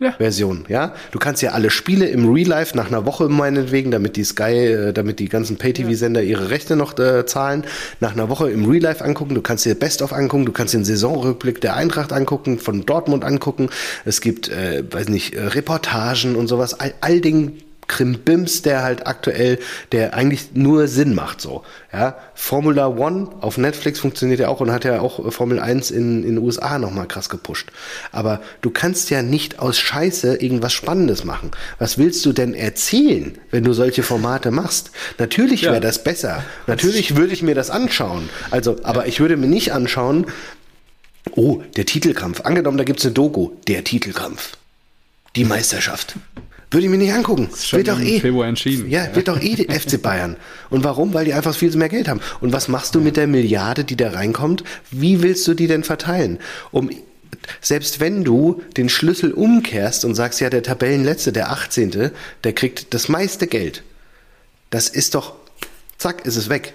Ja. Version, ja. Du kannst ja alle Spiele im Real Life nach einer Woche meinetwegen, damit die Sky, äh, damit die ganzen Pay-TV-Sender ihre Rechte noch äh, zahlen, nach einer Woche im Real Life angucken. Du kannst dir Best of angucken, du kannst den Saisonrückblick der Eintracht angucken, von Dortmund angucken. Es gibt, äh, weiß nicht, äh, Reportagen und sowas. All, all den Krimbims, der halt aktuell, der eigentlich nur Sinn macht so. Ja, Formula One auf Netflix funktioniert ja auch und hat ja auch Formel 1 in, in den USA nochmal krass gepusht. Aber du kannst ja nicht aus Scheiße irgendwas Spannendes machen. Was willst du denn erzählen, wenn du solche Formate machst? Natürlich wäre ja. das besser. Natürlich würde ich mir das anschauen. Also, aber ich würde mir nicht anschauen, oh, der Titelkampf. Angenommen, da gibt's eine Doku. Der Titelkampf. Die Meisterschaft. Würde ich mir nicht angucken. Wird doch eh. Februar entschieden. Ja, wird doch eh die <laughs> FC Bayern. Und warum? Weil die einfach viel mehr Geld haben. Und was machst du mit der Milliarde, die da reinkommt? Wie willst du die denn verteilen? Um selbst wenn du den Schlüssel umkehrst und sagst, ja, der Tabellenletzte, der 18., der kriegt das meiste Geld. Das ist doch, zack, ist es weg.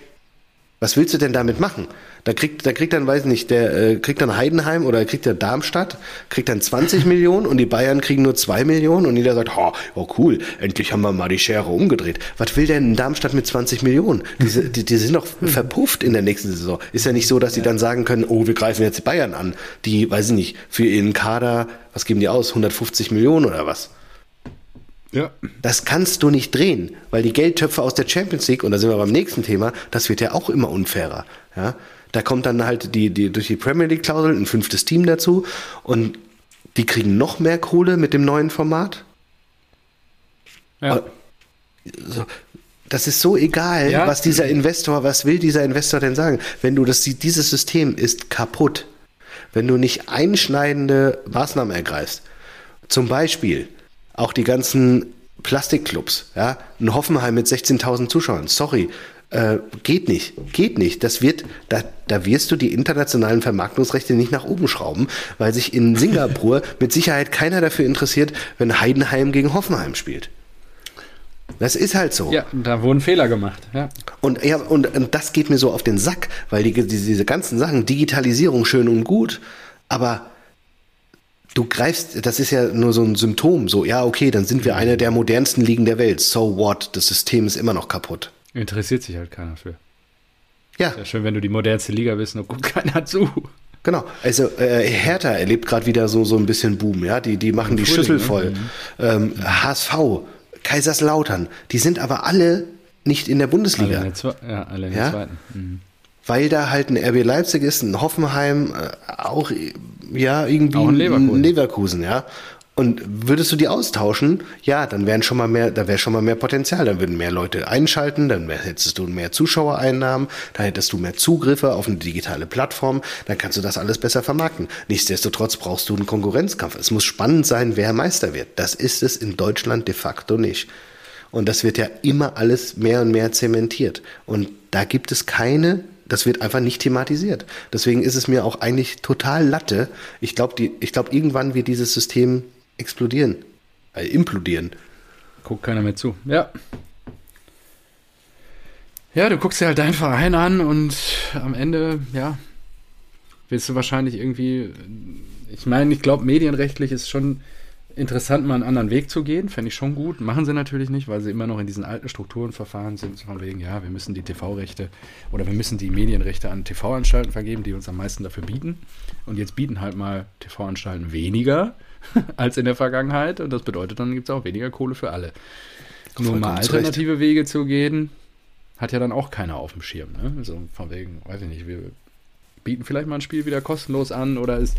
Was willst du denn damit machen? Da kriegt, da kriegt dann, weiß nicht, der äh, kriegt dann Heidenheim oder kriegt der Darmstadt, kriegt dann 20 Millionen und die Bayern kriegen nur 2 Millionen und jeder sagt, oh, oh cool, endlich haben wir mal die Schere umgedreht. Was will denn Darmstadt mit 20 Millionen? Diese, die, die sind doch verpufft in der nächsten Saison. Ist ja nicht so, dass sie dann sagen können, oh, wir greifen jetzt die Bayern an. Die, weiß ich nicht, für ihren Kader, was geben die aus? 150 Millionen oder was? Ja. Das kannst du nicht drehen, weil die Geldtöpfe aus der Champions League, und da sind wir beim nächsten Thema, das wird ja auch immer unfairer. Ja? Da kommt dann halt die, die, durch die Premier League-Klausel ein fünftes Team dazu und die kriegen noch mehr Kohle mit dem neuen Format. Ja. Das ist so egal, ja. was dieser Investor, was will dieser Investor denn sagen? Wenn du das, dieses System ist kaputt, wenn du nicht einschneidende Maßnahmen ergreifst, zum Beispiel, auch die ganzen Plastikclubs, ja, ein Hoffenheim mit 16.000 Zuschauern, sorry, äh, geht nicht, geht nicht. Das wird, da, da wirst du die internationalen Vermarktungsrechte nicht nach oben schrauben, weil sich in Singapur <laughs> mit Sicherheit keiner dafür interessiert, wenn Heidenheim gegen Hoffenheim spielt. Das ist halt so. Ja, da wurden Fehler gemacht. Ja. Und, ja, und, und das geht mir so auf den Sack, weil die, diese, diese ganzen Sachen, Digitalisierung schön und gut, aber du greifst, das ist ja nur so ein Symptom, so, ja, okay, dann sind wir eine der modernsten Ligen der Welt. So what? Das System ist immer noch kaputt. Interessiert sich halt keiner für. Ja. Ist ja schön, wenn du die modernste Liga bist und guckt <laughs> keiner zu. Genau, also äh, Hertha erlebt gerade wieder so, so ein bisschen Boom, ja, die, die machen die Schüssel ne? voll. Mhm. Ähm, HSV, Kaiserslautern, die sind aber alle nicht in der Bundesliga. Alle in der, ja, alle in der zweiten. Mhm. Weil da halt ein RB Leipzig ist, ein Hoffenheim, äh, auch ja irgendwie auch ein Leverkusen. ein Leverkusen, ja. Und würdest du die austauschen, ja, dann wären schon mal mehr, da wäre schon mal mehr Potenzial. Dann würden mehr Leute einschalten, dann hättest du mehr Zuschauereinnahmen, dann hättest du mehr Zugriffe auf eine digitale Plattform, dann kannst du das alles besser vermarkten. Nichtsdestotrotz brauchst du einen Konkurrenzkampf. Es muss spannend sein, wer Meister wird. Das ist es in Deutschland de facto nicht. Und das wird ja immer alles mehr und mehr zementiert. Und da gibt es keine das wird einfach nicht thematisiert. Deswegen ist es mir auch eigentlich total Latte. Ich glaube, ich glaube, irgendwann wird dieses System explodieren, äh, implodieren. Guckt keiner mehr zu. Ja. Ja, du guckst dir halt deinen Verein an und am Ende, ja, willst du wahrscheinlich irgendwie, ich meine, ich glaube, medienrechtlich ist schon interessant, mal einen anderen Weg zu gehen. Fände ich schon gut. Machen sie natürlich nicht, weil sie immer noch in diesen alten Strukturen verfahren sind. Von wegen, ja, wir müssen die TV-Rechte oder wir müssen die Medienrechte an TV-Anstalten vergeben, die uns am meisten dafür bieten. Und jetzt bieten halt mal TV-Anstalten weniger <laughs> als in der Vergangenheit. Und das bedeutet, dann gibt es auch weniger Kohle für alle. Nur mal alternative recht. Wege zu gehen, hat ja dann auch keiner auf dem Schirm. Ne? Also von wegen, weiß ich nicht, wir bieten vielleicht mal ein Spiel wieder kostenlos an oder ist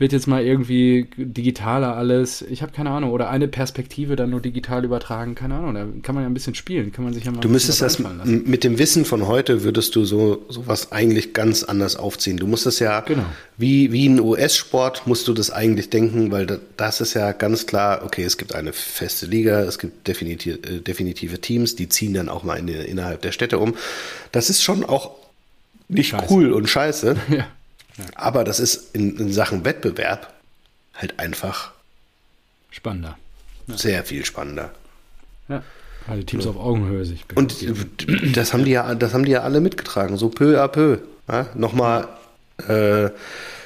wird jetzt mal irgendwie digitaler alles. Ich habe keine Ahnung. Oder eine Perspektive dann nur digital übertragen. Keine Ahnung. Da kann man ja ein bisschen spielen. Kann man sich ja mal Du müsstest das mit dem Wissen von heute würdest du so sowas eigentlich ganz anders aufziehen. Du musst das ja genau. wie, wie ein US-Sport musst du das eigentlich denken, weil das ist ja ganz klar, okay, es gibt eine feste Liga, es gibt definitive, äh, definitive Teams, die ziehen dann auch mal in, innerhalb der Städte um. Das ist schon auch nicht scheiße. cool und scheiße. <laughs> Ja. Aber das ist in, in, Sachen Wettbewerb halt einfach spannender. Ja. Sehr viel spannender. Ja. Alle Teams ja. auf Augenhöhe sich. Und das haben die ja, das haben die ja alle mitgetragen, so peu à peu. Ja? Nochmal, äh,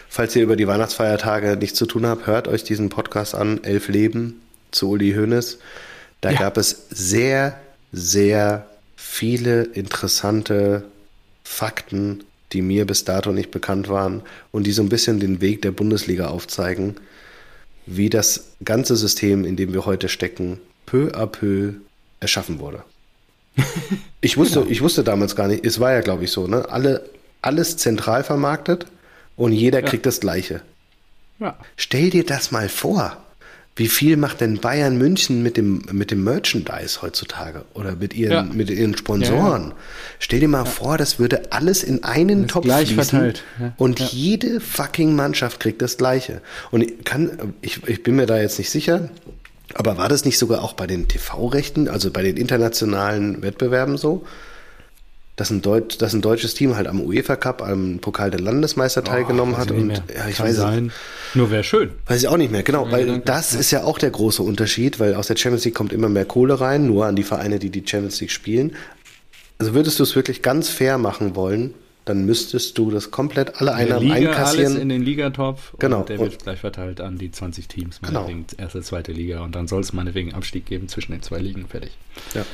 falls ihr über die Weihnachtsfeiertage nichts zu tun habt, hört euch diesen Podcast an, Elf Leben zu Uli Hoeneß. Da ja. gab es sehr, sehr viele interessante Fakten die mir bis dato nicht bekannt waren und die so ein bisschen den Weg der Bundesliga aufzeigen, wie das ganze System, in dem wir heute stecken, peu à peu erschaffen wurde. <laughs> Ich wusste, genau. ich wusste damals gar nicht, es war ja, glaube ich, so, ne? Alle, alles zentral vermarktet und jeder ja. kriegt das Gleiche. Ja. Stell dir das mal vor. Wie viel macht denn Bayern München mit dem, mit dem Merchandise heutzutage oder mit ihren, ja. mit ihren Sponsoren? Ja, ja. Stell dir mal vor, das würde alles in einen das Topf gleich fließen verteilt. und jede fucking Mannschaft kriegt das Gleiche. Und ich kann, ich, ich bin mir da jetzt nicht sicher, aber war das nicht sogar auch bei den TV-Rechten, also bei den internationalen Wettbewerben so? Dass ein, Deut dass ein deutsches Team halt am UEFA Cup, am Pokal der Landesmeister oh, teilgenommen hat. Und ja, ich Kann weiß sein. Nur wäre schön. Weiß ich auch nicht mehr, genau, ja, weil danke. das ist ja auch der große Unterschied, weil aus der Champions League kommt immer mehr Kohle rein, nur an die Vereine, die die Champions League spielen. Also würdest du es wirklich ganz fair machen wollen, dann müsstest du das komplett alle Einnahmen Liga, einkassieren. Alles in den Ligatopf genau. und der wird gleich verteilt an die 20 Teams, genau. meinetwegen genau. erste, zweite Liga und dann soll es meinetwegen Abstieg geben zwischen den zwei Ligen, fertig. Ja.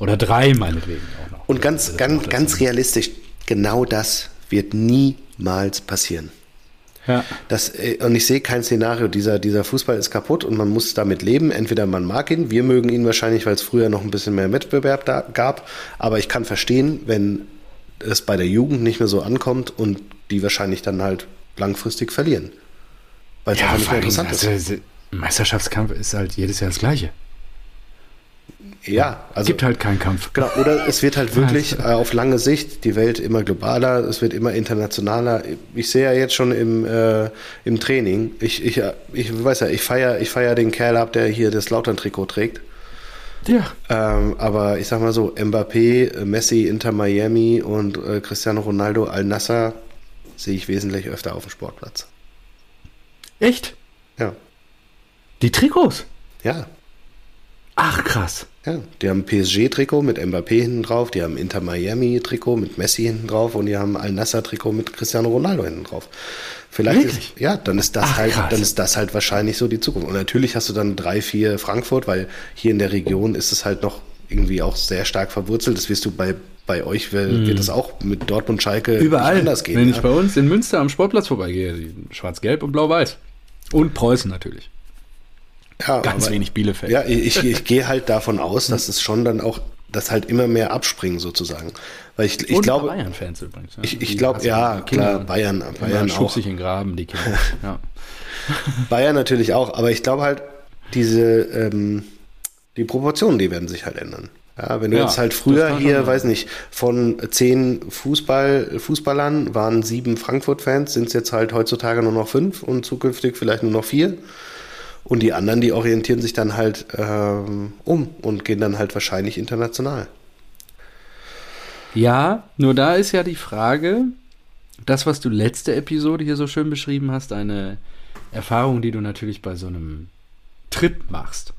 Oder drei meinetwegen auch noch. Und ganz, ganz, ganz realistisch, genau das wird niemals passieren. Ja. Das, äh, und ich sehe kein Szenario, dieser, dieser Fußball ist kaputt und man muss damit leben. Entweder man mag ihn, wir mögen ihn wahrscheinlich, weil es früher noch ein bisschen mehr Wettbewerb da gab. Aber ich kann verstehen, wenn es bei der Jugend nicht mehr so ankommt und die wahrscheinlich dann halt langfristig verlieren. Weil es ja, einfach nicht mehr interessant ist. Also, Meisterschaftskampf ist halt jedes Jahr das Gleiche. Ja, also. Es gibt halt keinen Kampf. Genau, oder es wird halt <laughs> wirklich äh, auf lange Sicht die Welt immer globaler, es wird immer internationaler. Ich sehe ja jetzt schon im, äh, im Training, ich, ich, ich weiß ja, ich feiere ich feier den Kerl ab, der hier das Lautern-Trikot trägt. Ja. Ähm, aber ich sag mal so, Mbappé, Messi, Inter Miami und äh, Cristiano Ronaldo, Al-Nasser sehe ich wesentlich öfter auf dem Sportplatz. Echt? Ja. Die Trikots? Ja. Ach, krass. Ja, die haben PSG-Trikot mit Mbappé hinten drauf, die haben Inter Miami-Trikot mit Messi hinten drauf und die haben Al-Nassr-Trikot mit Cristiano Ronaldo hinten drauf. Vielleicht Wirklich? ist, ja, dann ist das Ach, halt, krass. dann ist das halt wahrscheinlich so die Zukunft. Und natürlich hast du dann drei, vier Frankfurt, weil hier in der Region ist es halt noch irgendwie auch sehr stark verwurzelt. Das wirst du bei, bei euch, wird, mm. wird das auch mit Dortmund, Schalke Überall. anders gehen. Wenn ja? ich bei uns in Münster am Sportplatz vorbeigehe, schwarz-gelb und blau-weiß. Und Preußen natürlich. Ja, Ganz aber, wenig Bielefeld. Ja, ich, ich gehe halt davon aus, dass es schon dann auch das halt immer mehr abspringen sozusagen. Weil ich, ich glaube. Bayern-Fans übrigens. Ja. Ich, ich glaube, ja, klar, Bayern, Bayern auch. sich in Graben, die Kinder. <laughs> ja. Bayern natürlich auch, aber ich glaube halt, diese, ähm, die Proportionen, die werden sich halt ändern. Ja, wenn du ja, jetzt halt früher hier, weiß nicht, von zehn Fußball, Fußballern waren sieben Frankfurt-Fans, sind es jetzt halt heutzutage nur noch fünf und zukünftig vielleicht nur noch vier. Und die anderen, die orientieren sich dann halt ähm, um und gehen dann halt wahrscheinlich international. Ja, nur da ist ja die Frage, das, was du letzte Episode hier so schön beschrieben hast, eine Erfahrung, die du natürlich bei so einem Trip machst,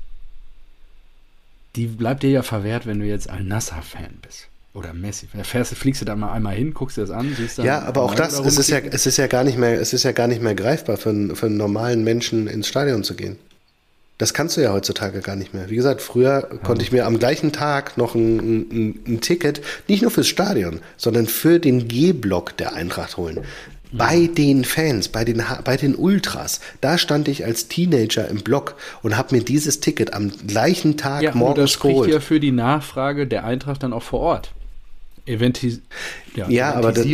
die bleibt dir ja verwehrt, wenn du jetzt ein Nasser-Fan bist. Oder Messi. Da fährst, fliegst du da mal einmal hin, guckst dir das an, siehst dann. Ja, aber auch das, es ist ja, es ist ja gar nicht mehr, es ist ja gar nicht mehr greifbar für, einen, für einen normalen Menschen ins Stadion zu gehen. Das kannst du ja heutzutage gar nicht mehr. Wie gesagt, früher ja. konnte ich mir am gleichen Tag noch ein, ein, ein, Ticket, nicht nur fürs Stadion, sondern für den G-Block der Eintracht holen. Bei den Fans, bei den, bei den Ultras, da stand ich als Teenager im Block und habe mir dieses Ticket am gleichen Tag ja, morgens das geholt. Das ja für die Nachfrage der Eintracht dann auch vor Ort. Eventis ja, ja aber das,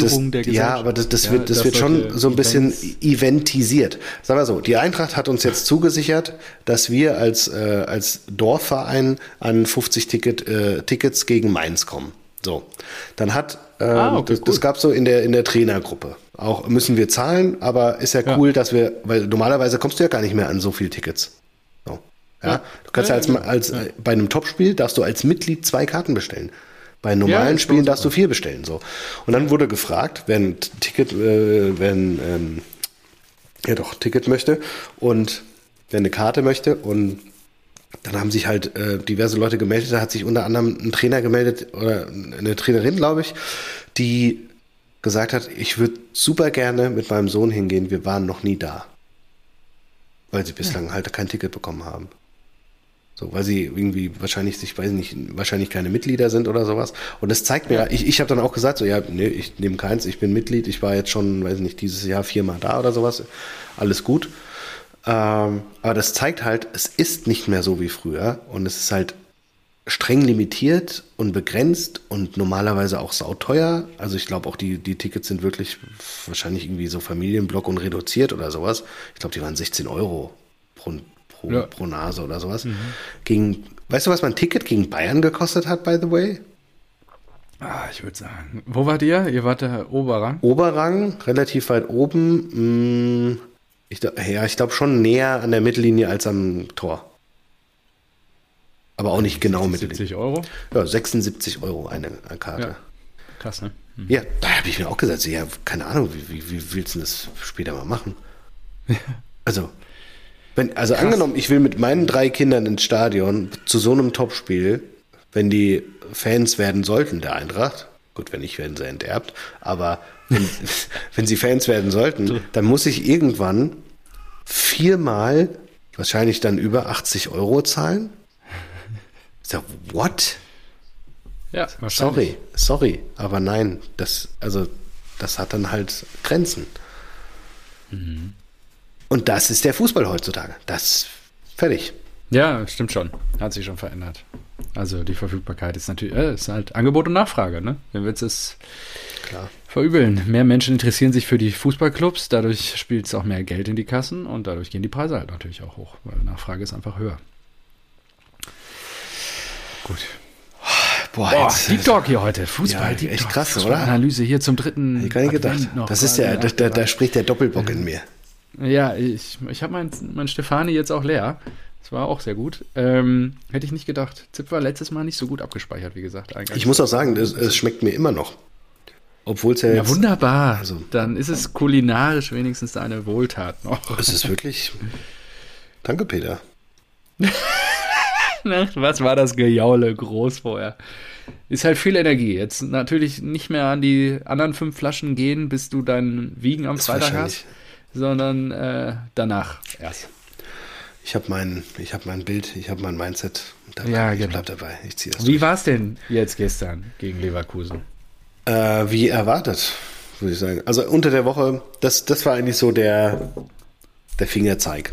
ja, aber das, das ja, wird, das, das wird schon so ein bisschen eventisiert. Sagen wir so, die Eintracht hat uns jetzt zugesichert, dass wir als, äh, als Dorfverein an 50 Ticket, äh, Tickets gegen Mainz kommen. So, dann hat ähm, ah, okay, das, das gab so in der in der Trainergruppe. Auch müssen wir zahlen, aber ist ja, ja, cool, dass wir, weil normalerweise kommst du ja gar nicht mehr an so viele Tickets. So. Ja, du kannst ja, als, als äh, bei einem Topspiel darfst du als Mitglied zwei Karten bestellen. Bei normalen ja, Spielen darfst du vier bestellen. So. Und dann wurde gefragt, wer ein Ticket, äh, wer ein, ähm, ja doch, Ticket möchte und wer eine Karte möchte und dann haben sich halt äh, diverse Leute gemeldet. Da hat sich unter anderem ein Trainer gemeldet oder eine Trainerin, glaube ich, die gesagt hat, ich würde super gerne mit meinem Sohn hingehen. Wir waren noch nie da. Weil sie bislang ja. halt kein Ticket bekommen haben. So, weil sie irgendwie wahrscheinlich, ich weiß nicht, wahrscheinlich keine Mitglieder sind oder sowas. Und das zeigt mir, ich, ich habe dann auch gesagt, so, ja, nee, ich nehme keins, ich bin Mitglied, ich war jetzt schon, weiß nicht, dieses Jahr viermal da oder sowas. Alles gut. Ähm, aber das zeigt halt, es ist nicht mehr so wie früher und es ist halt streng limitiert und begrenzt und normalerweise auch sauteuer. Also ich glaube auch die, die Tickets sind wirklich wahrscheinlich irgendwie so Familienblock und reduziert oder sowas. Ich glaube, die waren 16 Euro pro, pro, ja. pro Nase oder sowas. Mhm. Gegen, weißt du, was mein Ticket gegen Bayern gekostet hat, by the way? Ah, ich würde sagen. Wo wart ihr? Ihr wart der Oberrang? Oberrang, relativ weit oben. Hm, ich, ja, ich glaube schon näher an der Mittellinie als am Tor. Aber auch nicht genau Mittellinie. 70 Euro? Ja, 76 Euro eine, eine Karte. Ja. Krass, ne? Hm. Ja, da habe ich mir auch gesagt, ja, keine Ahnung, wie, wie, wie willst du das später mal machen? Also, wenn, also Krass. angenommen, ich will mit meinen drei Kindern ins Stadion zu so einem Topspiel, wenn die Fans werden sollten der Eintracht, gut, wenn nicht, werden sie enterbt, aber wenn, <laughs> wenn sie Fans werden sollten, dann muss ich irgendwann viermal, wahrscheinlich dann über 80 Euro zahlen. Ich sag, what? Ja, sorry, sorry, aber nein, das, also, das hat dann halt Grenzen. Mhm. Und das ist der Fußball heutzutage. Das fertig. Ja, stimmt schon. Hat sich schon verändert. Also die Verfügbarkeit ist natürlich, äh, ist halt Angebot und Nachfrage, ne? Wenn wir es Klar. verübeln. Mehr Menschen interessieren sich für die Fußballclubs, dadurch spielt es auch mehr Geld in die Kassen und dadurch gehen die Preise halt natürlich auch hoch, weil Nachfrage ist einfach höher. Gut. Boah, Boah jetzt, Deep Talk hier heute. Fußball, ja, Deep Echt krass, oder? Analyse hier zum dritten. Ich gar nicht gedacht. Noch das ist ja, da, da, da spricht der Doppelbock in mir. Ja, ich, ich habe mein, mein Stefani jetzt auch leer. Das war auch sehr gut. Ähm, hätte ich nicht gedacht. Zip war letztes Mal nicht so gut abgespeichert, wie gesagt. Ich muss auch sagen, es, es schmeckt mir immer noch. Obwohl es ja, ja wunderbar. Also, Dann ist es kulinarisch wenigstens eine Wohltat noch. Es ist wirklich. Danke, Peter. <laughs> Was war das Gejaule groß vorher? Ist halt viel Energie. Jetzt natürlich nicht mehr an die anderen fünf Flaschen gehen, bis du dein Wiegen am Freitag hast, sondern äh, danach erst. Ich habe mein, hab mein Bild, ich habe mein Mindset. Dabei. Ja, genau. Ich bleib dabei. Ich ziehe das Wie war es denn jetzt gestern gegen Leverkusen? Äh, wie erwartet, würde ich sagen. Also unter der Woche, das, das war eigentlich so der, der Fingerzeig.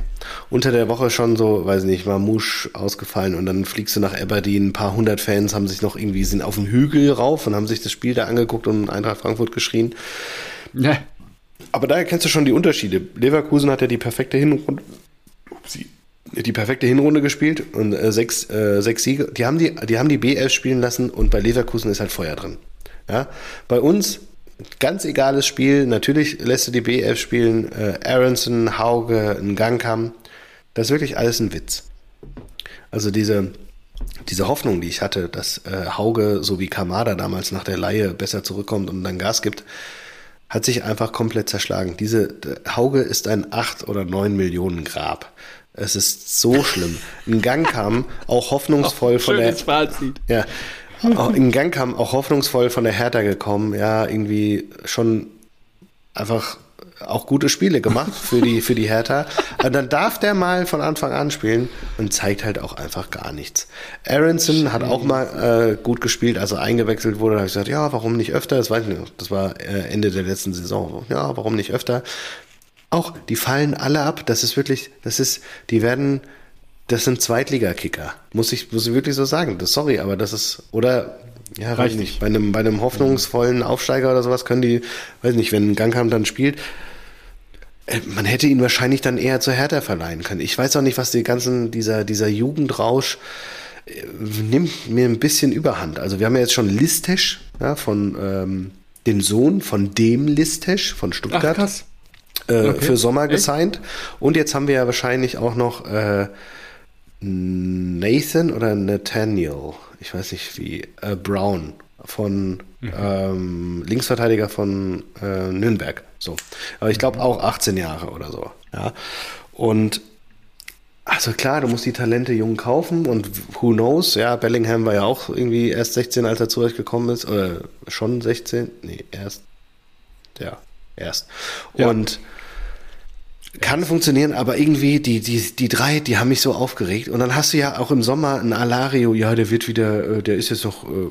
Unter der Woche schon so, weiß nicht, Mamouche ausgefallen und dann fliegst du nach Aberdeen. Ein paar hundert Fans haben sich noch irgendwie, sind auf den Hügel rauf und haben sich das Spiel da angeguckt und Eintracht Frankfurt geschrien. Ja. Aber daher kennst du schon die Unterschiede. Leverkusen hat ja die perfekte Hinrunde, die perfekte Hinrunde gespielt und äh, sechs, äh, sechs Siege. Die haben die, die haben die B11 spielen lassen und bei Leverkusen ist halt Feuer drin. Ja? Bei uns ganz egales Spiel. Natürlich lässt du die B11 spielen. Äh, Aronson, Hauge, Gangkam. Das ist wirklich alles ein Witz. Also diese, diese Hoffnung, die ich hatte, dass äh, Hauge so wie Kamada damals nach der Laie besser zurückkommt und dann Gas gibt, hat sich einfach komplett zerschlagen. Diese Hauge ist ein 8 oder 9 Millionen Grab. Es ist so schlimm. Ein Gang kam auch hoffnungsvoll <laughs> von der. Fazit. Ja, in Gang kam auch hoffnungsvoll von der Hertha gekommen. Ja, irgendwie schon einfach auch gute Spiele gemacht für die, für die Hertha. Und dann darf der mal von Anfang an spielen und zeigt halt auch einfach gar nichts. Aronson hat auch mal äh, gut gespielt, als er eingewechselt wurde. Da habe ich gesagt, ja, warum nicht öfter? Das weiß ich nicht. Das war äh, Ende der letzten Saison. Ja, warum nicht öfter? Auch, die fallen alle ab. Das ist wirklich, das ist, die werden das sind Zweitligakicker. Muss ich, muss ich wirklich so sagen. Das, sorry, aber das ist, oder, ja, Reicht nicht, bei einem, bei einem hoffnungsvollen Aufsteiger oder sowas können die, weiß nicht, wenn Gangham dann spielt, man hätte ihn wahrscheinlich dann eher zur Hertha verleihen können. Ich weiß auch nicht, was die ganzen, dieser, dieser Jugendrausch äh, nimmt mir ein bisschen überhand. Also wir haben ja jetzt schon Listesch, ja, von ähm, dem Sohn von dem Listesch von Stuttgart. Ach. Äh, okay. Für Sommer Echt? gesigned. Und jetzt haben wir ja wahrscheinlich auch noch äh, Nathan oder Nathaniel, ich weiß nicht wie, äh, Brown von mhm. ähm, Linksverteidiger von äh, Nürnberg. So. Aber ich glaube mhm. auch 18 Jahre oder so. Ja. Und also klar, du musst die Talente jung kaufen und who knows, ja, Bellingham war ja auch irgendwie erst 16, als er zu euch gekommen ist, oder schon 16, nee, erst, ja, erst. Ja. Und kann funktionieren, aber irgendwie die, die, die drei, die haben mich so aufgeregt. Und dann hast du ja auch im Sommer ein Alario, ja, der wird wieder, äh, der ist jetzt noch äh,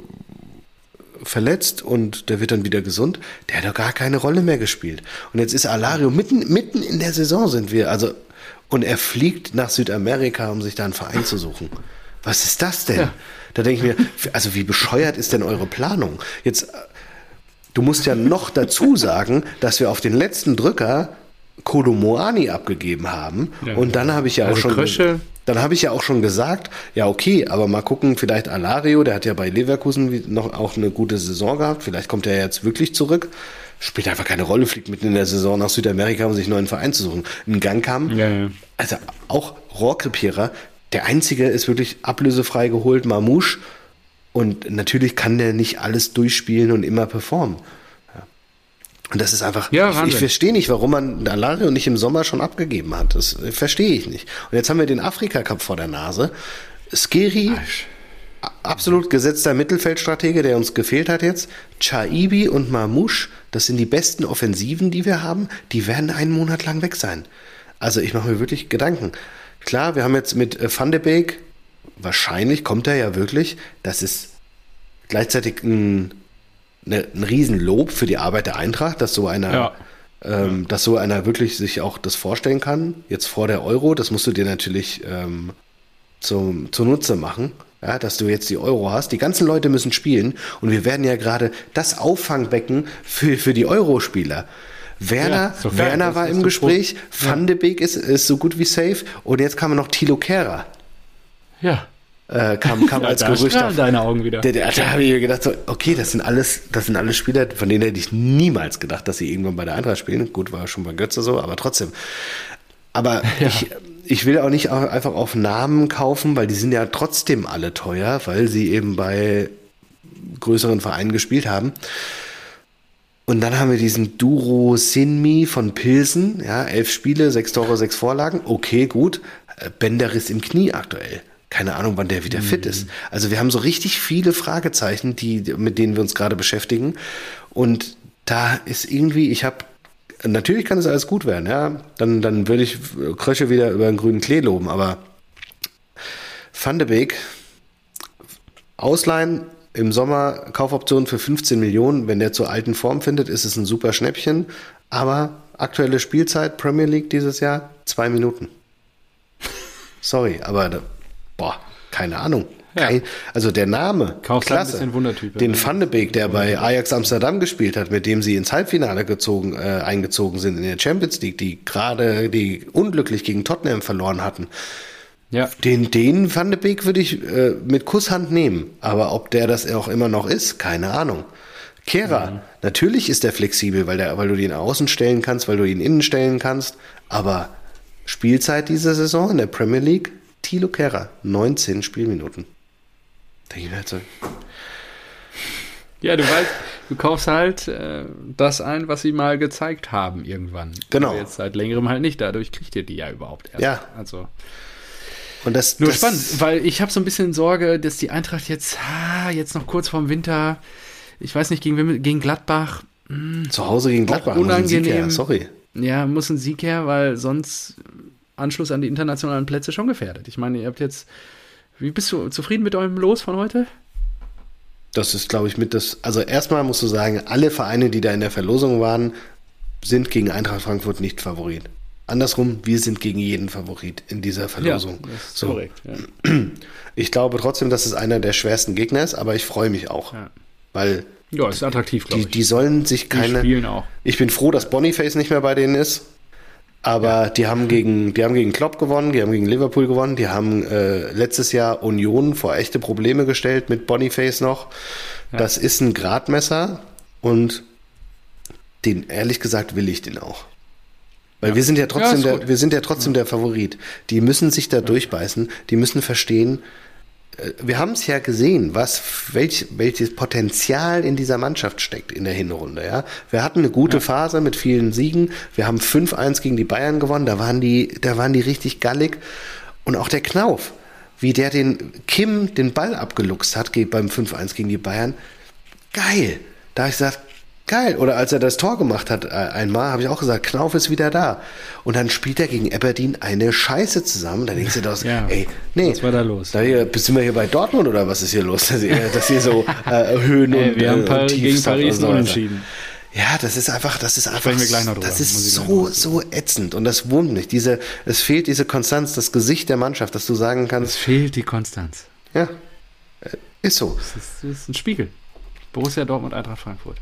verletzt und der wird dann wieder gesund. Der hat doch gar keine Rolle mehr gespielt. Und jetzt ist Alario mitten, mitten in der Saison sind wir. Also, und er fliegt nach Südamerika, um sich da einen Verein zu suchen. Was ist das denn? Ja. Da denke ich mir, also wie bescheuert ist denn eure Planung? Jetzt, du musst ja noch dazu sagen, dass wir auf den letzten Drücker Kodomoani abgegeben haben. Ja, und dann habe ich ja also auch schon. Krösche. Dann habe ich ja auch schon gesagt, ja okay, aber mal gucken, vielleicht Alario, der hat ja bei Leverkusen noch auch eine gute Saison gehabt, vielleicht kommt er jetzt wirklich zurück. Spielt einfach keine Rolle, fliegt mitten in der Saison nach Südamerika, um sich einen neuen Verein zu suchen. Ein Gang kam, ja, ja. also auch Rohrkrepierer, der einzige ist wirklich ablösefrei geholt, Mamouche. Und natürlich kann der nicht alles durchspielen und immer performen. Und das ist einfach, ja, ich, ich verstehe nicht, warum man Alario nicht im Sommer schon abgegeben hat. Das verstehe ich nicht. Und jetzt haben wir den Afrika-Cup vor der Nase. Skeri, absolut gesetzter Mittelfeldstratege, der uns gefehlt hat jetzt. Chaibi und Mamouche, das sind die besten Offensiven, die wir haben. Die werden einen Monat lang weg sein. Also ich mache mir wirklich Gedanken. Klar, wir haben jetzt mit äh, Van de Beek, wahrscheinlich kommt er ja wirklich. Das ist gleichzeitig ein eine, ein Riesenlob für die Arbeit der Eintracht, dass so einer, ja. ähm, ja. dass so einer wirklich sich auch das vorstellen kann. Jetzt vor der Euro, das musst du dir natürlich ähm, zum, zunutze machen. Ja, dass du jetzt die Euro hast. Die ganzen Leute müssen spielen und wir werden ja gerade das Auffangbecken für, für die Euro-Spieler. Werner, ja, Werner war im Gespräch, Van de Beek ist, ist so gut wie safe und jetzt kam noch Thilo Kehrer. Ja äh, kam, kam ja, als da Gerücht auf. deine Augen wieder. Da, da, da habe ich mir gedacht, so, okay, das sind alles, das sind alles Spieler, von denen hätte ich niemals gedacht, dass sie irgendwann bei der Eintracht spielen. Gut, war schon bei Götze so, aber trotzdem. Aber ja. ich, ich will auch nicht einfach auf Namen kaufen, weil die sind ja trotzdem alle teuer, weil sie eben bei größeren Vereinen gespielt haben. Und dann haben wir diesen Duro Sinmi von Pilsen, ja, elf Spiele, sechs Tore, sechs Vorlagen. Okay, gut. Bänderriss im Knie aktuell keine Ahnung, wann der wieder mhm. fit ist. Also wir haben so richtig viele Fragezeichen, die, mit denen wir uns gerade beschäftigen. Und da ist irgendwie, ich habe, natürlich kann es alles gut werden, ja. Dann, dann würde ich Krösche wieder über den grünen Klee loben, aber Van de Beek, Ausleihen im Sommer, Kaufoption für 15 Millionen, wenn der zur alten Form findet, ist es ein super Schnäppchen. Aber Aktuelle Spielzeit Premier League dieses Jahr, zwei Minuten. <laughs> Sorry, aber boah, keine Ahnung. Kein, also der Name, Kaufst ein klasse. bisschen Wundertyp, Den ja. Van de Beek, der bei Ajax Amsterdam gespielt hat, mit dem sie ins Halbfinale gezogen, äh, eingezogen sind in der Champions League, die gerade die unglücklich gegen Tottenham verloren hatten. Ja. Den, den Van de Beek würde ich äh, mit Kusshand nehmen. Aber ob der das auch immer noch ist, keine Ahnung. Kehrer, natürlich ist der flexibel, weil, der, weil du ihn außen stellen kannst, weil du ihn innen stellen kannst. Aber Spielzeit dieser Saison in der Premier League, Thilo Kehrer, 19 Spielminuten. Denke ich mir halt so, Ja, du weißt, du kaufst halt äh, das ein, was sie mal gezeigt haben irgendwann. Genau. Aber jetzt seit längerem halt nicht. Dadurch kriegt ihr die ja überhaupt erst. Ja. Also und das, nur das, spannend, weil ich habe so ein bisschen Sorge, dass die Eintracht jetzt, ah, jetzt noch kurz vorm Winter, ich weiß nicht, gegen, gegen Gladbach, Zu Hause gegen Gladbach, muss ein Sieg unangenehm. her, sorry. ja, muss ein Sieg her, weil sonst Anschluss an die internationalen Plätze schon gefährdet. Ich meine, ihr habt jetzt, wie bist du zufrieden mit eurem Los von heute? Das ist, glaube ich, mit das. Also erstmal musst du sagen, alle Vereine, die da in der Verlosung waren, sind gegen Eintracht Frankfurt nicht Favorit. Andersrum, wir sind gegen jeden Favorit in dieser Verlosung. das ist so. korrekt. Ja. <clears throat> Ich glaube trotzdem, dass es einer der schwersten Gegner ist, aber ich freue mich auch. Ja. Weil ja, ist attraktiv, glaube die, ich. die sollen sich Die keine. spielen auch. Ich bin froh, dass Boniface nicht mehr bei denen ist. Aber die haben gegen, die haben gegen Klopp gewonnen, die haben gegen Liverpool gewonnen, die haben äh, letztes Jahr Union vor echte Probleme gestellt mit Boniface noch. Das ist ein Gradmesser und den, ehrlich gesagt, will ich den auch. Weil wir sind ja trotzdem der, wir sind ja trotzdem der Favorit. Die müssen sich da durchbeißen, die müssen verstehen, wir haben es ja gesehen, was, welch, welches Potenzial in dieser Mannschaft steckt in der Hinrunde. Ja? Wir hatten eine gute Phase mit vielen Siegen. Wir haben 5-1 gegen die Bayern gewonnen. Da waren die, da waren die richtig gallig. Und auch der Knauf, wie der den Kim den Ball abgeluchst hat beim 5-1 gegen die Bayern. Geil. Da habe ich gesagt, geil. Oder als er das Tor gemacht hat äh, einmal, habe ich auch gesagt, Knauf ist wieder da. Und dann spielt er gegen Aberdeen eine Scheiße zusammen. Da denkst du doch, <laughs> Ja. ey, nee. Was war da los? Da hier, sind wir hier bei Dortmund oder was ist hier los? Dass hier, dass hier so <laughs> äh, Höhen Ey, und, wir haben äh, Par und gegen Paris so unentschieden. Ja, das ist einfach, das ist einfach, drüber. das ist so, so ätzend und das wurmt mich. Diese, es fehlt diese Konstanz, das Gesicht der Mannschaft, dass du sagen Es kannst, fehlt die Konstanz. ja, äh, ist so. Das ist, das ist ein Spiegel. Borussia Dortmund, Eintracht Frankfurt.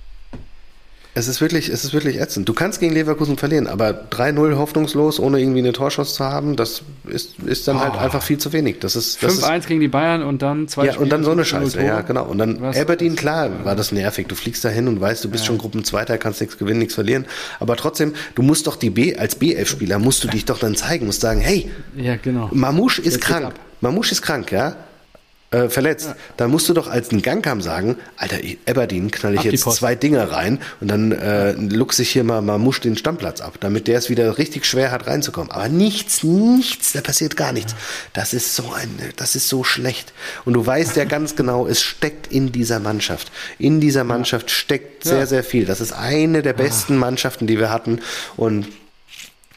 Es ist wirklich, es ist wirklich ätzend. Du kannst gegen Leverkusen verlieren, aber 3-0 hoffnungslos, ohne irgendwie eine Torschuss zu haben, das ist, ist dann halt Oh. einfach viel zu wenig. Das ist, das ist 5-1 gegen die Bayern und dann zwei Ja, und dann so eine Spiele, Scheiße, ja, genau. Und dann Was- Aberdeen, klar, war das nervig. Du fliegst da hin und weißt, du bist schon Gruppenzweiter, kannst nichts gewinnen, nichts verlieren. Aber trotzdem, du musst doch die B, als B11-Spieler musst du dich doch dann zeigen, musst sagen, hey, Ja, genau. Mamouche ist Jetzt krank. Mamouche ist krank, ja? Äh, verletzt. Dann musst du doch als ein Gangkam sagen, Alter, Aberdeen knall ich Ab jetzt zwei Dinger rein und dann äh, luchs ich hier mal Mamouche den Stammplatz ab, damit der es wieder richtig schwer hat reinzukommen. Aber nichts, nichts, da passiert gar nichts. Das ist so ein, das ist so schlecht. Und du weißt ja ganz genau, es steckt in dieser Mannschaft. In dieser Mannschaft steckt sehr, Ja. sehr viel. Das ist eine der besten Mannschaften, die wir hatten. Und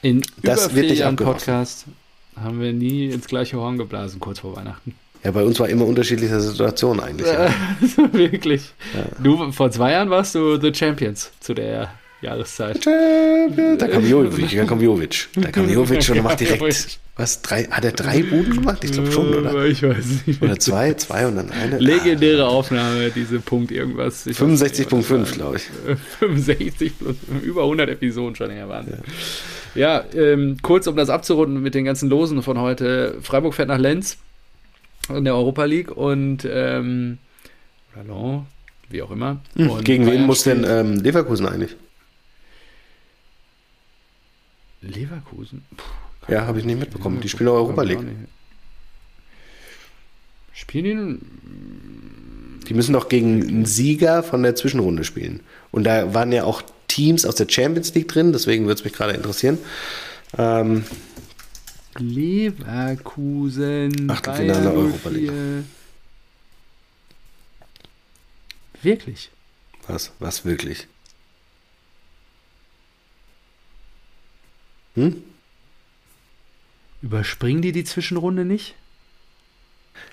In Das über wird nicht Jahren. Podcast haben wir nie ins gleiche Horn geblasen, kurz vor Weihnachten. Ja, bei uns war immer unterschiedliche Situationen eigentlich. Ja. <laughs> Wirklich. Du, vor zwei Jahren warst du The Champions zu der Jahreszeit. Da kam Jovic, da kam Jovic. Da kam Jovic und macht direkt, <laughs> was, drei, hat er drei Buden gemacht? Ich glaube schon, oder? Ich weiß nicht. Oder zwei, zwei und dann eine. Legendäre Aufnahme, diese Punkt irgendwas. Ich weiß nicht, was das 65.5, war. glaube ich. <laughs> 65 plus über 100 Episoden schon her Wahnsinn. Ja, ähm, kurz um das abzurunden mit den ganzen Losen von heute. Freiburg fährt nach Lenz in der Europa League und ähm, Lens, wie auch immer. Und Hm, Gegen wen muss denn ähm, Leverkusen eigentlich? Leverkusen? Puh, Ja, habe ich nicht mitbekommen. Die spielen auch Europa League. Spielen die Die müssen doch gegen einen Sieger von der Zwischenrunde spielen. Und da waren ja auch Teams aus der Champions League drin, deswegen würde es mich gerade interessieren. Ähm, Leverkusen. Achtelfinale Europa League. 04. Wirklich? was, was wirklich? Hm? Überspringen die die Zwischenrunde nicht?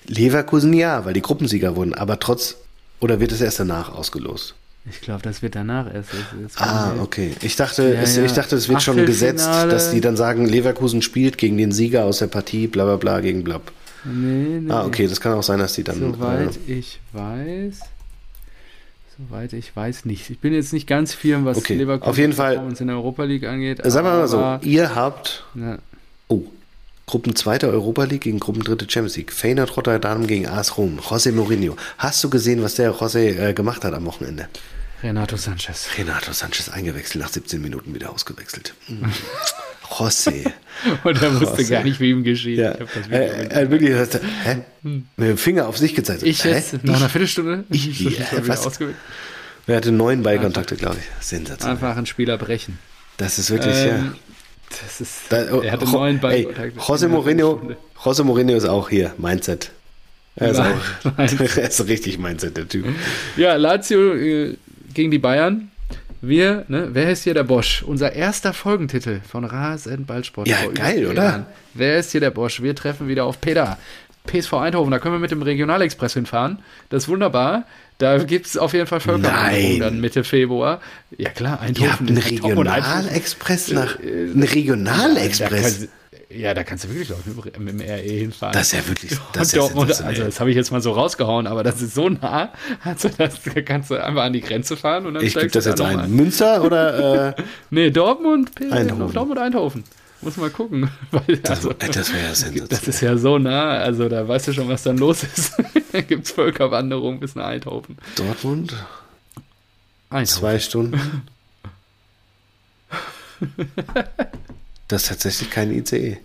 Leverkusen ja, weil die Gruppensieger wurden, aber trotz, oder wird es erst danach ausgelost? Ich glaube, das wird danach erst. Das ah, okay. Ich dachte, ja, es, ja. ich dachte, es wird schon gesetzt, dass die dann sagen, Leverkusen spielt gegen den Sieger aus der Partie, bla bla bla gegen blab. Nee, nee. Ah, okay, das kann auch sein, dass die dann. Soweit äh, ich weiß. Soweit ich weiß nicht. Ich bin jetzt nicht ganz firm, was okay. Leverkusen auf jeden Fall in der Europa League angeht. Sagen wir mal so, ihr habt. Ja. Oh, Gruppenzweite Europa League gegen Gruppendritte Champions League. Feyenoord Rotterdam gegen AS Rom. José Mourinho. Hast du gesehen, was der José äh, gemacht hat am Wochenende? Renato Sanchez. Renato Sanchez eingewechselt, nach 17 Minuten wieder ausgewechselt. José. <laughs> Und er wusste gar nicht, wie ihm geschieht. Ja. Er, er wirklich gesagt, hä? mit dem Finger auf sich gezeigt. Ich jetzt, nach einer Viertelstunde? <laughs> Ich, ich, ja, Er hatte neun Ballkontakte, glaube ich. Sensationell. Einfach einen Spieler brechen. Das ist wirklich, ähm, ja. Das ist, da, oh, er hatte jo, neun Ballkontakte. José Mourinho, José Mourinho ist auch hier, Mindset. Er ist, Nein, auch, <laughs> <laughs> er ist richtig Mindset, der Typ. Ja, Lazio äh, gegen die Bayern. Wir, ne, wer ist hier der Bosch? Unser erster Folgentitel von Rasen Ballsport. Ja, geil, oder? Wer ist hier der Bosch? Wir treffen wieder auf Peter. PSV Eindhoven, da können wir mit dem Regionalexpress hinfahren. Das ist wunderbar. Da gibt es auf jeden Fall Völkerwanderung dann Mitte Februar. Ja klar, Eindhoven. Ihr habt einen Regionalexpress nach. Äh, ein Regionalexpress. Ja, da kannst du wirklich ich, mit dem RE hinfahren. Das ist ja wirklich. Das, Dortmund, also das habe ich jetzt mal so rausgehauen, aber das ist so nah. Also das kannst du einfach an die Grenze fahren und dann Ich gebe das jetzt ein. ein. Münster oder? Äh, <laughs> nee, Dortmund, Eindhoven. Dortmund, Eindhoven. Muss mal gucken. <laughs> Weil, also, das, das wäre ja sensationell. Das ist ja so nah, also da weißt du schon, was dann los ist. <laughs> da gibt es Völkerwanderung bis nach Eindhoven. Dortmund? Eindhoven. Zwei Stunden. <laughs> Das ist tatsächlich kein ICE.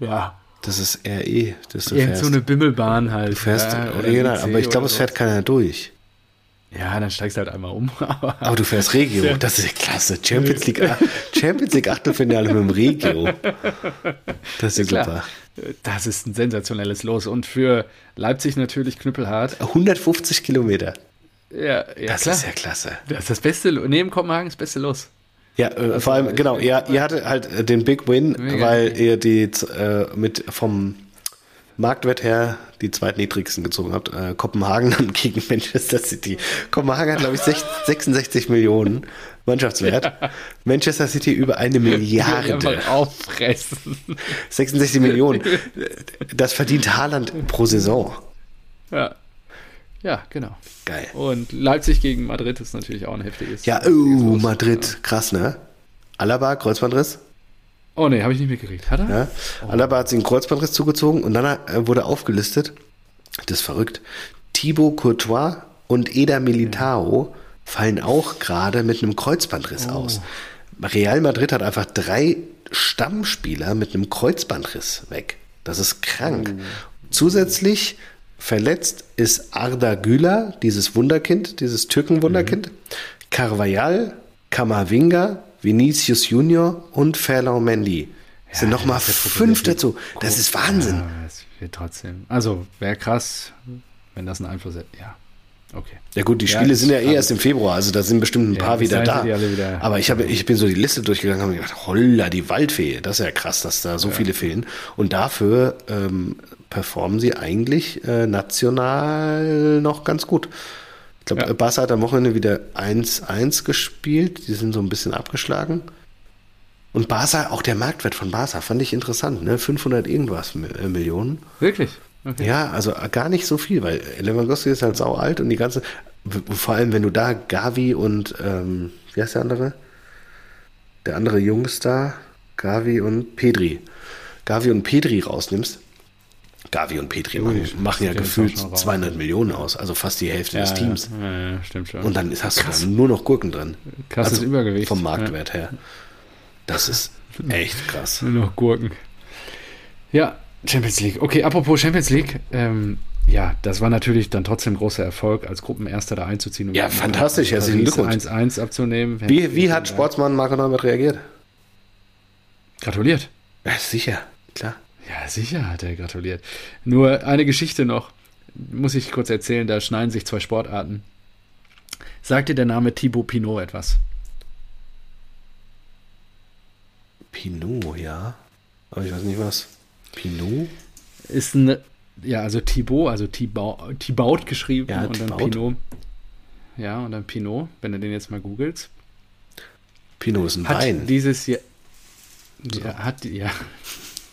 Ja. Das ist RE. Das du Irgend fährst. so eine Bimmelbahn halt. Du fährst ja, regional, aber ich glaube, es fährt keiner durch. Ja, dann steigst du halt einmal um. <laughs> Aber, aber du fährst Regio, ja. das ist klasse. Champions League, Champions League Achtelfinale mit dem Regio. Das ist ja super. Das ist ein sensationelles Los. Und für Leipzig natürlich knüppelhart. 150 Kilometer. Ja, ja das klar. ist ja klasse. Das ist das Beste, neben Kopenhagen das beste Los. Ja, äh, also, vor allem, genau, ihr, ihr hattet halt den Big Win, Mega weil ihr die äh, mit vom Marktwert her die zweitniedrigsten gezogen habt. Äh, Kopenhagen <laughs> dann gegen Manchester City. Kopenhagen hat, glaube ich, 66 <laughs> Millionen Mannschaftswert. Ja. Manchester City über eine Milliarde. Einfach auffressen. 66 Millionen. Das verdient Haaland pro Saison. Ja. Ja, genau. Geil. Und Leipzig gegen Madrid ist natürlich auch ein heftiges. Ja, oh, Madrid, krass, ne? Alaba, Kreuzbandriss? Oh ne, habe ich nicht mitgekriegt. Hat er? Ja. Oh. Alaba hat sich einen Kreuzbandriss zugezogen und dann wurde aufgelistet, das ist verrückt, Thibaut Courtois und Eda Militao ja. fallen auch gerade mit einem Kreuzbandriss oh. aus. Real Madrid hat einfach drei Stammspieler mit einem Kreuzbandriss weg. Das ist krank. Oh. Zusätzlich Verletzt ist Arda Güler, dieses Wunderkind, dieses Türkenwunderkind. Mhm. Carvajal, Kamavinga, Vinicius Junior und Ferland Mendy. Ja, sind nochmal fünf dazu. Das ist Wahnsinn. Ja, das wird trotzdem. Also wäre krass, wenn das einen Einfluss hätte. Ja. Okay. Ja gut, die Spiele ja, sind ja eh erst im Februar, also da sind bestimmt ein ja, paar wieder da. Wieder Aber ich, habe, ich bin so die Liste durchgegangen und habe gedacht, holla, die Waldfee, das ist ja krass, dass da so ja. viele fehlen. Und dafür ähm, performen sie eigentlich äh, national noch ganz gut. Ich glaube, ja. Barca hat am Wochenende wieder 1-1 gespielt. Die sind so ein bisschen abgeschlagen. Und Barca, auch der Marktwert von Barca, fand ich interessant, ne? 500 irgendwas äh, Millionen. Wirklich? Okay. Ja, also gar nicht so viel, weil Lewandowski ist halt sau alt und die ganze, vor allem wenn du da Gavi und, ähm, wie heißt der andere? Der andere Jungstar, Gavi und Pedri. Gavi und Pedri rausnimmst, Gavi und Petri machen, machen ja gefühlt 200 Millionen aus, also fast die Hälfte ja, des Teams. Ja, ja, stimmt schon. Und dann hast Krass. du dann nur noch Gurken drin. Krasses also Übergewicht. Vom Marktwert her. Das ist <laughs> echt krass. Nur noch Gurken. Ja, Champions League. Okay, apropos Champions League. Ähm, ja, das war natürlich dann trotzdem großer Erfolg, als Gruppenerster da einzuziehen. ja, fantastisch. Herzlichen Glückwunsch. 1-1 abzunehmen. Wie, wie hat Sportsmann Marco Neumert reagiert? Gratuliert. Ja, sicher, klar. Ja, sicher hat er gratuliert. Nur eine Geschichte noch, muss ich kurz erzählen, da schneiden sich zwei Sportarten. Sagt dir der Name Thibaut Pinot etwas? Pinot, ja. Aber ich weiß nicht was. Pinot? Ist ein, ja, also Thibaut, also Thibaut, Thibaut geschrieben ja, und Thibaut. dann Pinot. ja, und dann Pinot, wenn du den jetzt mal googelst. Pinot ist ein hat Wein. dieses Jahr. Ja, hat, ja.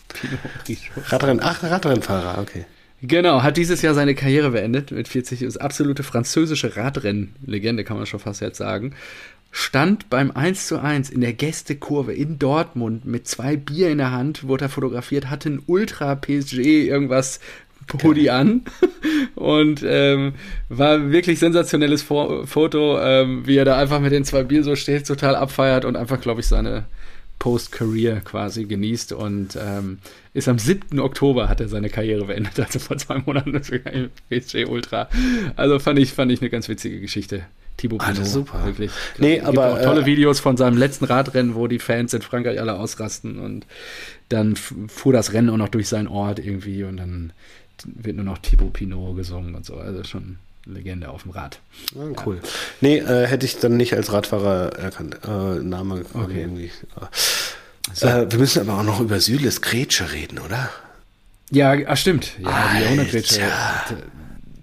Pinot Grigio. Radrenn, ach, Radrennfahrer, okay. Genau, hat dieses Jahr seine Karriere beendet mit 40, ist absolute französische Radrennlegende, kann man schon fast jetzt sagen. Stand beim 1 zu 1 in der Gästekurve in Dortmund mit zwei Bier in der Hand, wurde er fotografiert, hatte ein Ultra PSG irgendwas Hoodie an <laughs> und ähm, war wirklich sensationelles Fo Foto, ähm, wie er da einfach mit den zwei Bier so steht, total abfeiert und einfach, glaube ich, seine Post-Career quasi genießt und ähm, ist am 7. Oktober hat er seine Karriere beendet, <laughs> also vor zwei Monaten PSG Ultra. Also fand ich, fand ich eine ganz witzige Geschichte. Thibaut Pinot, super. Wirklich. Nee, aber auch tolle äh, Videos von seinem letzten Radrennen, wo die Fans in Frankreich alle ausrasten und dann fuhr das Rennen auch noch durch seinen Ort irgendwie und dann wird nur noch Thibaut Pinot gesungen und so. Also schon Legende auf dem Rad. Ah, cool. Ja. Nee, äh, hätte ich dann nicht als Radfahrer erkannt. Äh, Name okay. irgendwie. So. Äh, wir müssen aber auch noch über Süles Grätsche reden, oder? Ja, ach, stimmt. Ja, die Jahrhundertgrätsche.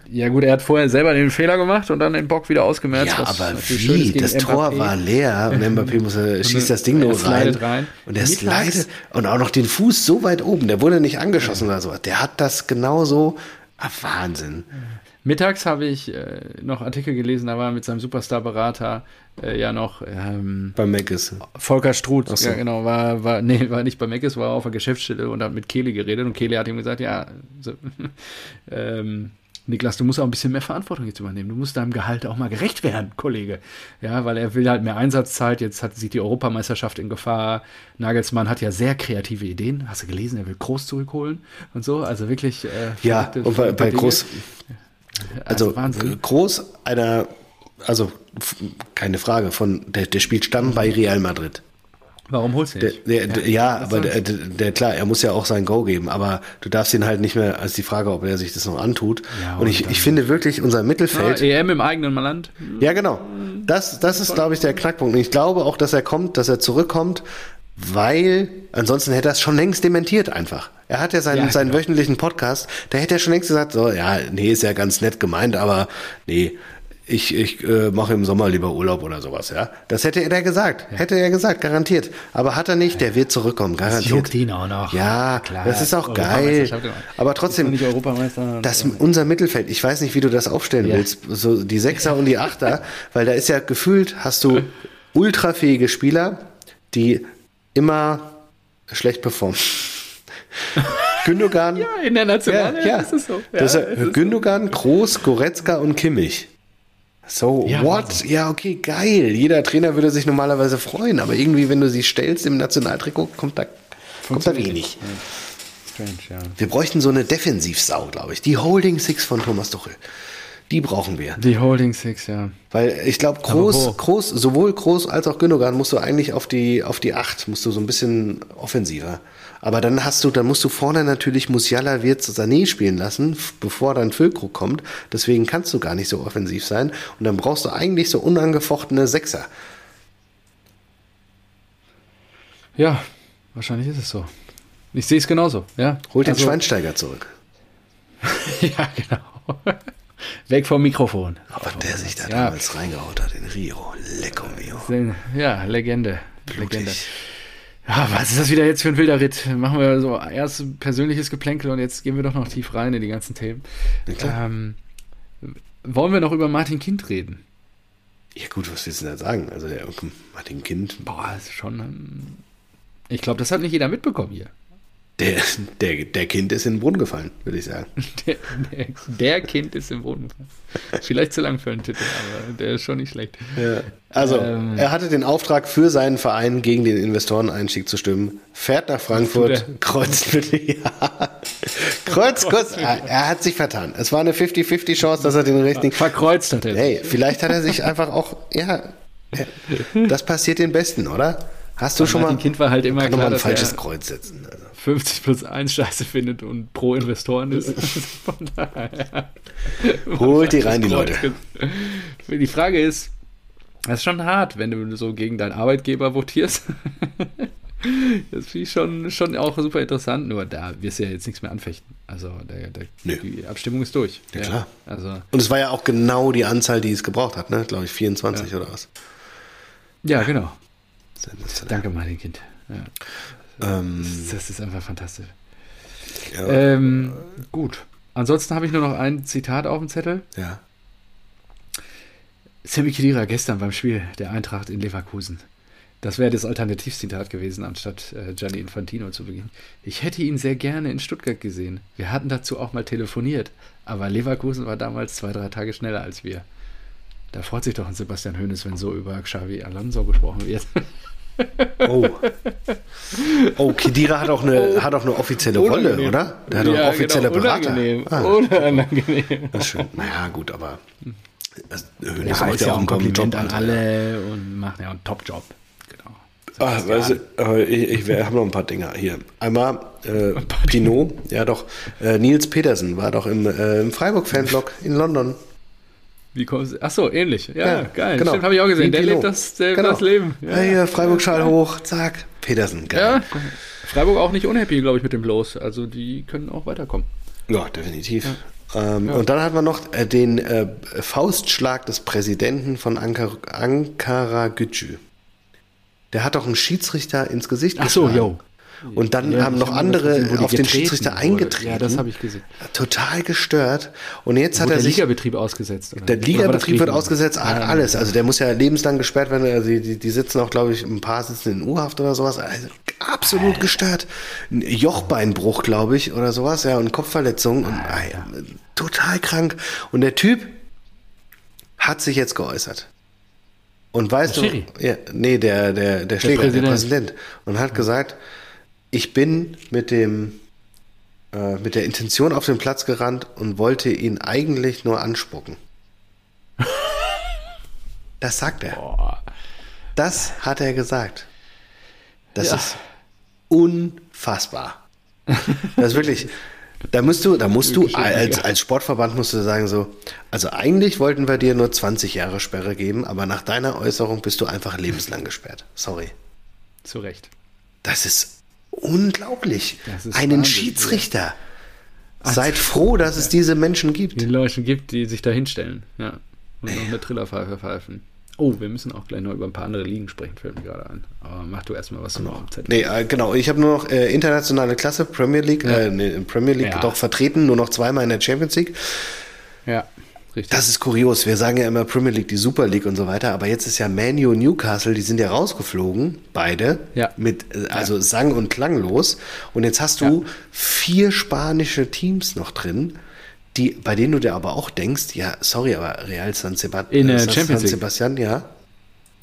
Ja gut, er hat vorher selber den Fehler gemacht und dann den Bock wieder ausgemerzt. Ja, aber wie? Das Mbappé. Tor war leer und <laughs> Mbappé muss, er, schießt das Ding nur rein, rein. Und er slidet und auch noch den Fuß so weit oben. Der wurde nicht angeschossen ja. oder so. Der hat das genauso. Ah, Wahnsinn. Mittags habe ich äh, noch Artikel gelesen, da war mit seinem Superstar-Berater äh, ja noch ähm, bei Meckes. Volker Struth, so. ja genau, war, war, nee, war nicht bei Meckes, war auf der Geschäftsstelle und hat mit Kehle geredet und Kehle hat ihm gesagt, ja, so, <laughs> ähm, Niklas, du musst auch ein bisschen mehr Verantwortung jetzt übernehmen. Du musst deinem Gehalt auch mal gerecht werden, Kollege. Ja, weil er will halt mehr Einsatzzeit. Jetzt hat, sieht die Europameisterschaft in Gefahr. Nagelsmann hat ja sehr kreative Ideen. Hast du gelesen, er will Groß zurückholen und so. Also wirklich. Äh, ja, und bei, bei Groß. Also, also Groß einer, also keine Frage, von der, der spielt Stamm bei Real Madrid. Warum holst du ihn? Der, der, ja, ja aber der, der, klar, er muss ja auch sein Go geben, aber du darfst ihn halt nicht mehr, als die Frage, ob er sich das noch antut. Ja, und ich, ich finde wirklich unser Mittelfeld. Ja, EM im eigenen Land. Ja, genau. Das, das ist, glaube ich, der Knackpunkt. Und ich glaube auch, dass er kommt, dass er zurückkommt, weil ansonsten hätte er es schon längst dementiert einfach. Er hat ja seinen, ja, seinen genau. wöchentlichen Podcast, da hätte er schon längst gesagt, so, ja, nee, ist ja ganz nett gemeint, aber nee, ich, ich äh, mache im Sommer lieber Urlaub oder sowas, ja. Das hätte er gesagt. Ja. Hätte er gesagt, garantiert. Aber hat er nicht, der wird zurückkommen, garantiert. Das juckt ihn auch noch. Ja, klar. Das ist auch geil. Aber trotzdem, nicht Europameister das unser Mittelfeld, ich weiß nicht, wie du das aufstellen ja. willst. So die Sechser und die <laughs> Achter, weil da ist ja gefühlt, hast du ultrafähige Spieler, die immer schlecht performen. <laughs> Gündogan. Ja, in der National ja, ja. ist es so. Ja, das ist Gündogan, Groß, Goretzka und Kimmich. So, ja, what? Wahnsinn. Ja, okay, geil. Jeder Trainer würde sich normalerweise freuen, aber irgendwie, wenn du sie stellst im Nationaltrikot, kommt da, kommt da wenig. Strange, ja. Wir bräuchten so eine Defensivsau, glaube ich. Die Holding Six von Thomas Tuchel. Die brauchen wir. Die Holding Six, ja. Weil ich glaube, groß, groß, sowohl groß als auch Gündogan musst du eigentlich auf die, auf die Acht, musst du so ein bisschen offensiver. Aber dann hast du, dann musst du vorne natürlich Musiala, Wirtz, Sané spielen lassen, bevor dann Füllkrug kommt. Deswegen kannst du gar nicht so offensiv sein. Und dann brauchst du eigentlich so unangefochtene Sechser. Ja, wahrscheinlich ist es so. Ich sehe es genauso, ja. Holt also, den Schweinsteiger zurück. <laughs> ja, genau. Weg vom Mikrofon. Aber der sich da ja. damals reingehaut hat in Rio. Lecco mio. Ja, Legende. Blutig. Legende. Ja, was ist das wieder jetzt für ein wilder Ritt? Machen wir so erst persönliches Geplänkel und jetzt gehen wir doch noch tief rein in die ganzen Themen. Ähm, wollen wir noch über Martin Kind reden? Ja gut, was willst du da sagen? Also der Martin Kind. Boah, ist schon. Ich glaube, das hat nicht jeder mitbekommen hier. Der, der, der Kind ist in den Brunnen gefallen, würde ich sagen. Der, <laughs> der, der, Kind ist in den Brunnen gefallen. Vielleicht zu lang für einen Titel, aber der ist schon nicht schlecht. Ja. Also, ähm, er hatte den Auftrag für seinen Verein gegen den Investoreneinstieg zu stimmen, fährt nach Frankfurt, kreuzt bitte, <laughs> ja. Kreuz, kurz, er hat sich vertan. Es war eine 50-50 Chance, dass er den richtigen. Verkreuzt hat er. Hey, vielleicht hat er sich einfach auch, ja, das passiert den Besten, oder? Hast du schon mal. Ein Kind war halt immer kann klar, ein falsches Kreuz setzen. Also. 50 plus 1 Scheiße findet und pro Investoren ist. Von <laughs> daher. <laughs> Holt die rein, die Leute. Die Frage ist, das ist schon hart, wenn du so gegen deinen Arbeitgeber votierst. <laughs> Das finde ich schon, schon auch super interessant, nur da wirst du ja jetzt nichts mehr anfechten. Also der, der, die Abstimmung ist durch. Ja, ja, klar. Also, Und es war ja auch genau die Anzahl, die es gebraucht hat, ne? Glaube ich, 24 ja. oder was. Ja, genau. Danke, mein Kind. Ja. Ähm, das, das, ist einfach fantastisch. Ja. Ähm, gut. Ansonsten habe ich nur noch ein Zitat auf dem Zettel. Ja. Sammy Khedira gestern beim Spiel der Eintracht in Leverkusen. Das wäre das Alternativzitat gewesen, anstatt äh, Gianni Infantino zu beginnen. Ich hätte ihn sehr gerne in Stuttgart gesehen. Wir hatten dazu auch mal telefoniert, aber Leverkusen war damals zwei, drei Tage schneller als wir. Da freut sich doch ein Sebastian Hoeneß, wenn so über Xavi Alonso gesprochen wird. <laughs> Oh. Oh, Kedira hat auch eine, oh. hat auch eine offizielle Unangenehm. Rolle, oder? Der hat ja, auch eine offizielle genau. Berater. Unangenehm. Ah. Unangenehm. Das ist schön. Naja, gut, aber Hoeneß ja, macht ja auch ein Kompliment an alle und macht ja auch einen Top-Job. Ah, weißt du, ich, ich habe noch ein paar Dinge hier. Einmal äh, Pinot, ja doch. Äh, Nils Petersen war doch im, äh, im Freiburg-Fanblog in London. Wie kommst Ach so, ähnlich. Ja, ja geil. Genau. Stimmt, habe ich auch gesehen. Wie der lebt das, der genau. das Leben. Ja, ja Freiburg-Schal hoch, zack, Petersen, geil. Ja, Freiburg auch nicht unhappy, glaube ich, mit dem Los. Also die können auch weiterkommen. Ja, definitiv. Ja. Ähm, ja. Und dann hat man noch äh, den äh, Faustschlag des Präsidenten von Ankara, Ankara Gücü. Der hat doch einen Schiedsrichter ins Gesicht Ach so, yo. Und dann ja, haben noch andere auf den Schiedsrichter eingetreten. Ja, das habe ich gesehen. Total gestört. Und jetzt hat er der sich. Der Ligabetrieb ausgesetzt. Oder? Der Ligabetrieb wird ausgesetzt, alles. Also der muss ja lebenslang gesperrt werden. Also die, die sitzen auch, glaube ich, ein paar sitzen in U-Haft oder sowas. Also absolut gestört. Ein Jochbeinbruch, glaube ich, oder sowas. Ja, und Kopfverletzung. Und, ah. Total krank. Und der Typ hat sich jetzt geäußert. Und weißt der du, ja, nee, der, der, der Schläger, der Präsident. der Präsident, und hat gesagt, ich bin mit dem, äh, mit der Intention auf den Platz gerannt und wollte ihn eigentlich nur anspucken. <laughs> Das sagt er. Boah. Das hat er gesagt. Das ja. ist unfassbar. Das ist wirklich, da musst du, da musst du als, als Sportverband musst du sagen so, also eigentlich wollten wir dir nur 20 Jahre Sperre geben, aber nach deiner Äußerung bist du einfach lebenslang gesperrt. Sorry. Zu Recht. Das ist unglaublich. Einen Wahnsinn, Schiedsrichter. Ja. Seid froh, dass es diese Menschen gibt. Die Leute gibt, die sich da hinstellen, ja. Und noch eine Trillerpfeife pfeifen. Oh, wir müssen auch gleich noch über ein paar andere Ligen sprechen, fällt mir gerade an. Aber mach du erstmal, was am Zettel Nee, äh, genau. Ich habe nur noch äh, internationale Klasse, Premier League, ja. äh, nee, Premier League ja. doch vertreten, nur noch zweimal in der Champions League. Ja, richtig. Das ist kurios. Wir sagen ja immer Premier League, die Super League und so weiter, aber jetzt ist ja Manu Newcastle, die sind ja rausgeflogen, beide, ja. mit äh, also ja. sang- und klanglos. Und jetzt hast du vier spanische Teams noch drin die, bei denen du dir aber auch denkst, ja, sorry, aber Real San, Sebat In, äh, San, San Sebastian, ja.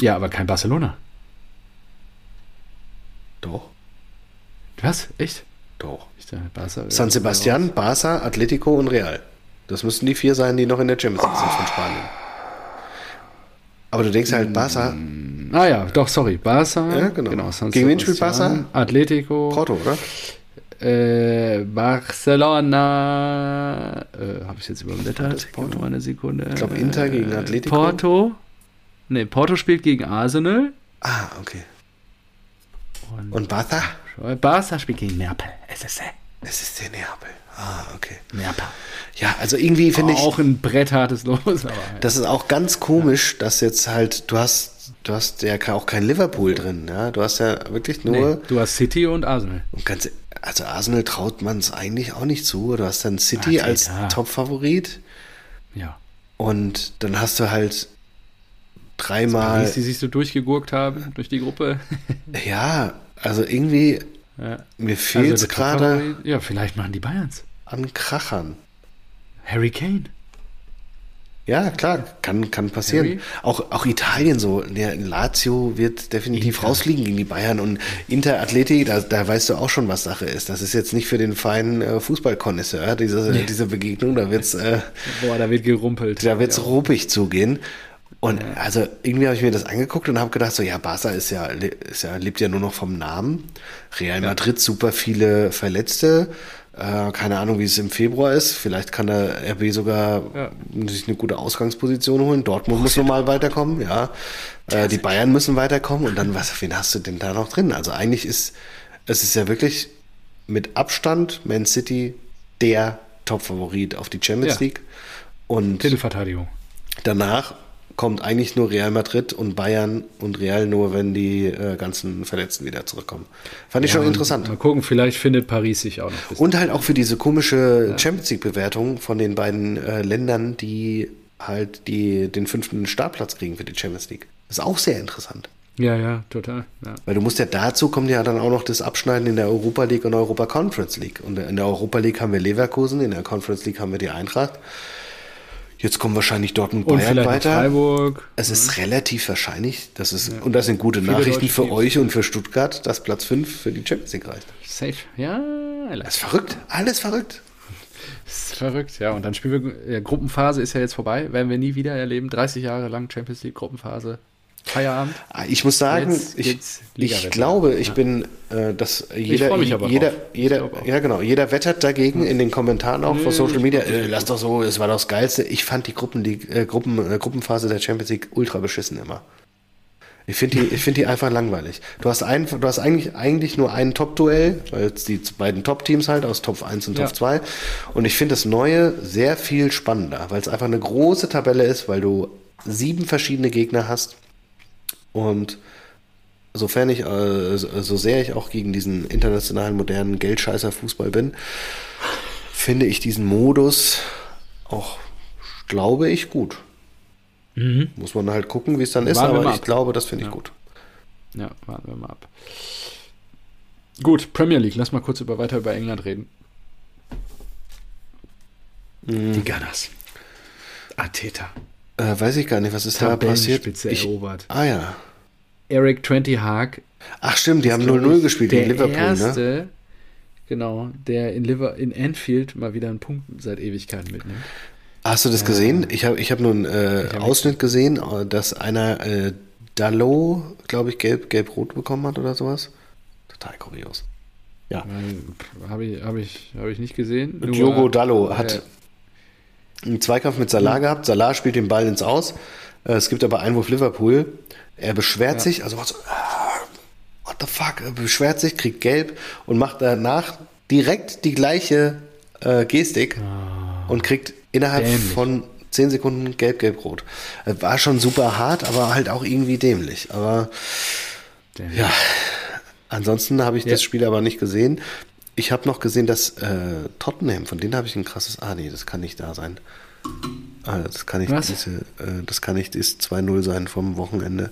Ja, aber kein Barcelona. Doch. Was? Echt? Doch. Barca, San Sebastian, Barça, Atletico und Real. Das müssten die vier sein, die noch in der Champions League oh. sind von Spanien. Aber du denkst halt Barça. Ah ja, doch, sorry. Barça. Ja, genau. genau Gegen wen spielt Barça? Atletico. Porto, oder? Äh, Barcelona. Äh, Habe ich jetzt überblättert? Porto, eine Sekunde. Ich glaube, Inter gegen äh, Atletico. Porto. Ne, Porto spielt gegen Arsenal. Ah, okay. Und, Und Barca? Barca spielt gegen Neapel. SSC. SSC Neapel. Ah, okay. Neapel. Ja, also irgendwie finde ich. Auch ein bretthartes Los. Aber, ja. Das ist auch ganz komisch, ja. dass jetzt halt, du hast, du hast ja auch kein Liverpool drin, ja. Du hast ja wirklich nur. Nee, du hast City und Arsenal. Und ganz, also Arsenal traut man es eigentlich auch nicht zu. Du hast dann City okay, als ja. Top-Favorit. Ja. Und dann hast du halt dreimal. Paris, die sich so durchgegurkt haben durch die Gruppe. ja, also irgendwie. Ja. Mir fehlt also gerade. Ja, vielleicht machen die Bayerns. An Krachern. Harry Kane. Ja, klar, kann, kann passieren. Auch, auch Italien so. Der Lazio wird definitiv Inter. rausfliegen gegen die Bayern und Inter Atleti, da, da weißt du auch schon, was Sache ist. Das ist jetzt nicht für den feinen äh, Fußballkonnoisseur, diese, nee. diese Begegnung. Da wird's, äh, Boah, da wird gerumpelt. Da wird's ja. ruppig zugehen. Und also irgendwie habe ich mir das angeguckt und habe gedacht, so ja, Barca ist ja, ist ja, lebt ja nur noch vom Namen. Real Madrid super viele Verletzte. Äh, keine Ahnung, wie es im Februar ist. Vielleicht kann der RB sogar ja. sich eine gute Ausgangsposition holen. Dortmund oh, muss nochmal weiterkommen, ja. Äh, die Bayern müssen weiterkommen und dann, was, wen hast du denn da noch drin? Also eigentlich ist, es ist ja wirklich mit Abstand Man City der Top-Favorit auf die Champions ja. League. Und Titelverteidigung. Danach kommt eigentlich nur Real Madrid und Bayern und Real nur, wenn die äh, ganzen Verletzten wieder zurückkommen. Fand ich schon interessant. Mal gucken, vielleicht findet Paris sich auch noch. Und halt auch für diese komische ja. Champions League-Bewertung von den beiden äh, Ländern, die halt die, den fünften Startplatz kriegen für die Champions League. Das ist auch sehr interessant. Ja, ja, total. Ja. Weil du musst ja dazu kommt ja dann auch noch das Abschneiden in der Europa League und Europa Conference League. Und in der Europa League haben wir Leverkusen, in der Conference League haben wir die Eintracht. Jetzt kommen wahrscheinlich Dortmund und Bayern weiter. Freiburg. Es ist mhm. relativ wahrscheinlich, das ist, ja. und das sind gute Viele Nachrichten für euch und für Stuttgart, dass Platz 5 für die Champions League reicht. Safe, ja. Das ist verrückt, alles verrückt. Das ist verrückt, ja. Und dann spielen wir, ja, Gruppenphase ist ja jetzt vorbei, werden wir nie wieder erleben. 30 Jahre lang Champions League Gruppenphase. Feierabend. Ah, ich muss sagen, jetzt, ich, ich glaube, ich ja. bin, äh, dass jeder, jeder, jeder, ja genau, jeder wettert dagegen in den Kommentaren auch von Social Media. Äh, lass doch so, es war doch das Geilste. Ich fand die Gruppen, die äh, Gruppen, äh, Gruppenphase der Champions League ultra beschissen immer. Ich finde die, ich finde die einfach langweilig. Du hast ein, du hast eigentlich, eigentlich nur ein Top-Duell, weil jetzt die beiden Top-Teams halt aus Top 1 und ja. Top 2. Und ich finde das Neue sehr viel spannender, weil es einfach eine große Tabelle ist, weil du sieben verschiedene Gegner hast und sofern ich, äh, so sehr ich auch gegen diesen internationalen modernen Geldscheißer Fußball bin, finde ich diesen Modus auch, glaube ich, gut. Mhm. Muss man halt gucken, wie es dann warten ist, aber ich ab. glaube, das finde ich ja. gut. Ja, warten wir mal ab. Gut, Premier League, lass mal kurz über, weiter über England reden. Mhm. Die Gunners. Ateta. Äh, weiß ich gar nicht, was ist da passiert? Ich, erobert. Ah ja. Eric Twenty Haag. Ach stimmt, die haben 0-0 gespielt in Liverpool, ne? erste, ne? Genau, der in, Liver in Anfield mal wieder einen Punkt seit Ewigkeiten mitnimmt. Hast du das gesehen? Ich habe ich hab nur einen äh, Ausschnitt gesehen, dass einer äh, Dallo, glaube ich, gelb, gelb-rot bekommen hat oder sowas. Total kurios. Ja. Habe ich, hab ich, hab ich nicht gesehen. Diogo Dallo hat einen Zweikampf mit Salah mhm. gehabt. Salah spielt den Ball ins Aus. Äh, es gibt aber Einwurf Liverpool. Er beschwert ja. sich, also so, ah, what the fuck, er beschwert sich, kriegt gelb und macht danach direkt die gleiche äh, Gestik oh, und kriegt innerhalb dämlich. von 10 Sekunden gelb, gelb, rot. War schon super hart, aber halt auch irgendwie dämlich. Aber dämlich. ja, ansonsten habe ich ja. das Spiel aber nicht gesehen. Ich habe noch gesehen, dass äh, Tottenham, von denen habe ich ein krasses. Ah, nee, das kann nicht da sein. Ah, das kann nicht, diese, äh, das kann nicht das 2-0 sein vom Wochenende.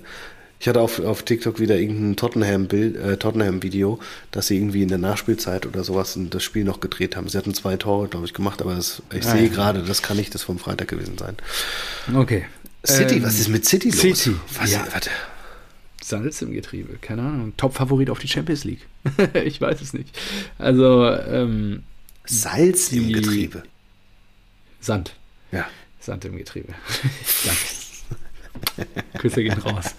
Ich hatte auf, auf TikTok wieder irgendein Tottenham-Bild, äh, Tottenham-Video, dass sie irgendwie in der Nachspielzeit oder sowas das Spiel noch gedreht haben. Sie hatten zwei Tore, glaube ich, gemacht, aber das, ich ah, sehe ja. gerade, das kann nicht das vom Freitag gewesen sein. Okay. City, ähm, was ist mit City los? City. Was, ja. warte. Salz im Getriebe, keine Ahnung. Top-Favorit auf die Champions League. <laughs> ich weiß es nicht. Also, ähm, Salz im Getriebe. Sand. Ja. Sand im Getriebe. <laughs> Danke. Küsse gehen raus.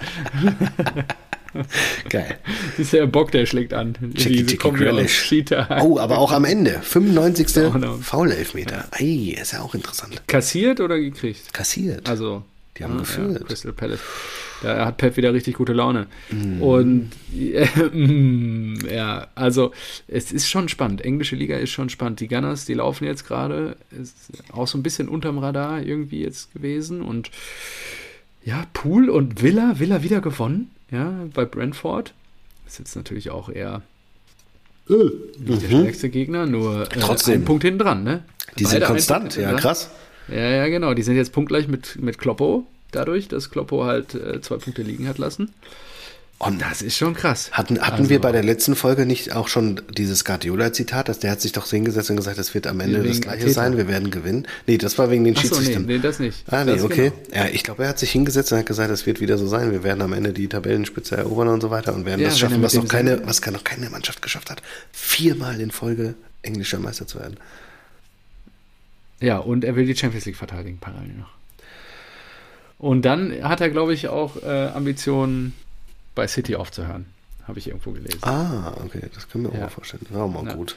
<laughs> Geil. Das ist ja Bock, der schlägt an. Chicky, Chicky Grealish. Oh, aber auch am Ende. 95. Oh, no. Foul-Elfmeter. Ey, ist ja auch interessant. Kassiert oder gekriegt? Kassiert. Also. Die haben ah, geführt. Ja, Crystal Palace. Da hat Pep wieder richtig gute Laune. Mm. Und äh, ja, also es ist schon spannend. Englische Liga ist schon spannend. Die Gunners, die laufen jetzt gerade, ist auch so ein bisschen unterm Radar irgendwie jetzt gewesen. Und ja, Pool und Villa, Villa wieder gewonnen, ja, bei Brentford. Ist jetzt natürlich auch eher äh, nicht der mhm. stärkste Gegner, nur äh, Trotzdem. ein Punkt hinten dran, ne? Die Beide sind konstant, ja, krass. Ja, ja, genau. Die sind jetzt punktgleich mit, mit Kloppo dadurch, dass Kloppo halt äh, zwei Punkte liegen hat lassen. Und das ist schon krass. Hatten, hatten also, wir bei der letzten Folge nicht auch schon dieses Guardiola-Zitat, dass der hat sich doch hingesetzt und gesagt, es wird am Ende das gleiche Täter. sein, wir werden gewinnen. Nee, das war wegen den Schiedsrichtern. Nee, nee, das nicht. Ah, nee, okay. Genau. Ja, ich glaube, er hat sich hingesetzt und hat gesagt, es wird wieder so sein, wir werden am Ende die Tabellenspitze erobern und so weiter und werden ja, das schaffen, was noch keine, was noch keine Mannschaft geschafft hat, viermal in Folge englischer Meister zu werden. Ja, und er will die Champions League verteidigen, parallel noch. Und dann hat er, glaube ich, auch äh, Ambitionen, bei City aufzuhören. habe ich irgendwo gelesen. Ah, okay, das können wir ja. auch vorstellen. Ja, mal ja. gut.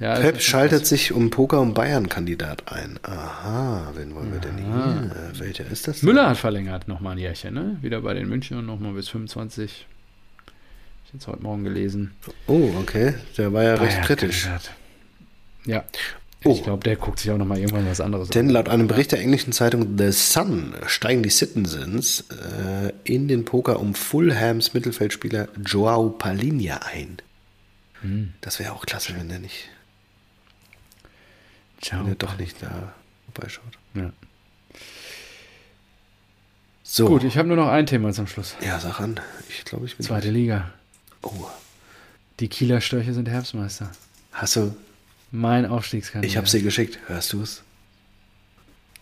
Ja, Pep schaltet sich um Poker und Bayern-Kandidat ein. Aha, wen wollen wir denn hier? Äh, welcher ist das? Müller hat verlängert nochmal ein Jährchen, ne? Wieder bei den München und nochmal bis 25. Ich jetzt heute Morgen gelesen. Oh, okay. Der war ja recht kritisch. Ja. Oh. Ich glaube, der guckt sich auch nochmal irgendwann was anderes Denn an. laut einem Bericht der englischen Zeitung The Sun steigen die Citizens äh, in den Poker um Fulhams Mittelfeldspieler Joao Palinha ein. Hm. Das wäre auch klasse, wenn der nicht. Ciao. Wenn er doch nicht da vorbeischaut. Ja. So. Gut, ich habe nur noch ein Thema zum Schluss. Ja, sag an. Ich glaube, ich bin. Zweite. Liga. Oh. Die Kieler Störche sind Herbstmeister. Hast du mein Aufstiegskandidat. Ich habe sie geschickt. Hörst du es?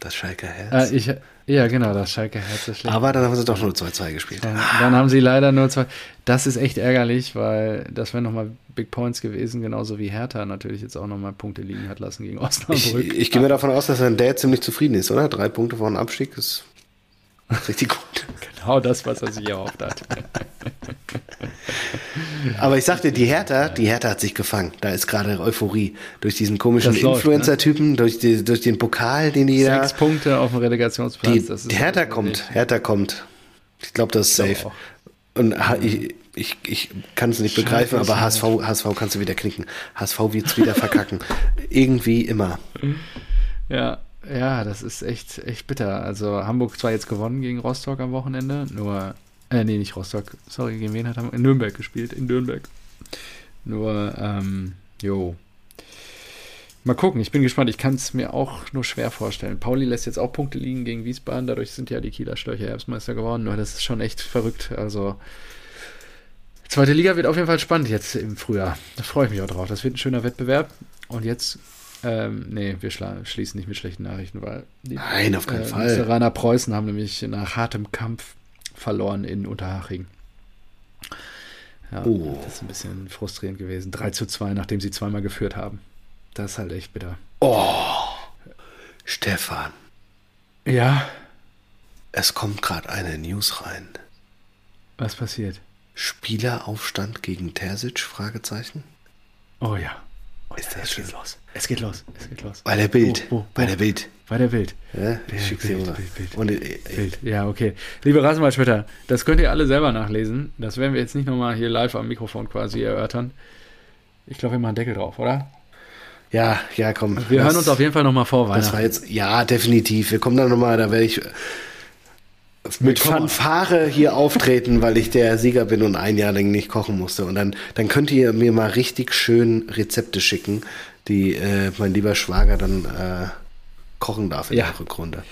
Das Schalke Herz. Äh, ich, ja, genau, das Schalke Herz. Das Aber dann haben sie doch nur 2-2 gespielt. Dann, dann, haben sie leider nur zwei. Das ist echt ärgerlich, weil das wären nochmal Big Points gewesen, genauso wie Hertha natürlich jetzt auch nochmal Punkte liegen hat lassen gegen Osnabrück. Ich, ich gehe mir davon aus, dass sein Dad ziemlich zufrieden ist, oder? Drei Punkte vor dem Abstieg ist richtig gut. genau das, was er sich erhofft hat. Aber ich sagte, die Hertha, die Hertha hat sich gefangen. Da ist gerade Euphorie. Durch diesen komischen Influencer-Typen, ne? durch, die, durch den Pokal, den die Sechs da, Punkte auf dem Relegationsplatz. Die, die Hertha kommt, Hertha kommt. Ich glaube, das ist safe. Und ich, ich, ich kann es nicht begreifen, aber HSV, HSV kannst du wieder knicken. HSV wird es wieder verkacken. <laughs> Irgendwie immer. Ja, ja, das ist echt, echt bitter. Also Hamburg zwar jetzt gewonnen gegen Rostock am Wochenende, nur äh, nee, nicht Rostock. Sorry, gegen wen hat er in Nürnberg gespielt? In Nürnberg. Nur, ähm, jo. Mal gucken, ich bin gespannt. Ich kann es mir auch nur schwer vorstellen. Pauli lässt jetzt auch Punkte liegen gegen Wiesbaden. Dadurch sind ja die Kieler Störche Herbstmeister geworden. Nur das ist schon echt verrückt. Also, zweite Liga wird auf jeden Fall spannend jetzt im Frühjahr. Da freue ich mich auch drauf. Das wird ein schöner Wettbewerb. Und jetzt, ähm, nee, wir schließen nicht mit schlechten Nachrichten, weil die Nein, auf keinen äh, Fall. Rainer Preußen haben nämlich nach hartem Kampf verloren in Unterhaching. Ja, oh. das ist ein bisschen frustrierend gewesen. 3 zu 2, nachdem sie zweimal geführt haben. Das ist halt echt bitter. Oh, Stefan. Ja. Es kommt gerade eine News rein. Was passiert? Spieleraufstand gegen Terzic? Fragezeichen. Oh ja. Oh, ist das geht los. Es geht los. Es geht los. Bei der Bild. Wo, wo, wo? Bei der Bild. Bei der Bild. Ja, Bild, Bild, Bild, Bild, Und, äh, Bild. Ja, okay. Liebe Rasenballspötter, das könnt ihr alle selber nachlesen. Das werden wir jetzt nicht nochmal hier live am Mikrofon quasi erörtern. Ich glaube, wir machen Deckel drauf, oder? Ja, ja, komm. Wir das, hören uns auf jeden Fall nochmal vor Weihnachten. Das war jetzt, ja, definitiv. Wir kommen dann nochmal, da werde ich mit Fanfare hier auftreten, weil ich der Sieger bin und ein Jahr lang nicht kochen musste. Und dann, dann könnt ihr mir mal richtig schön Rezepte schicken, die äh, mein lieber Schwager dann äh, kochen darf in ja. der Rückrunde.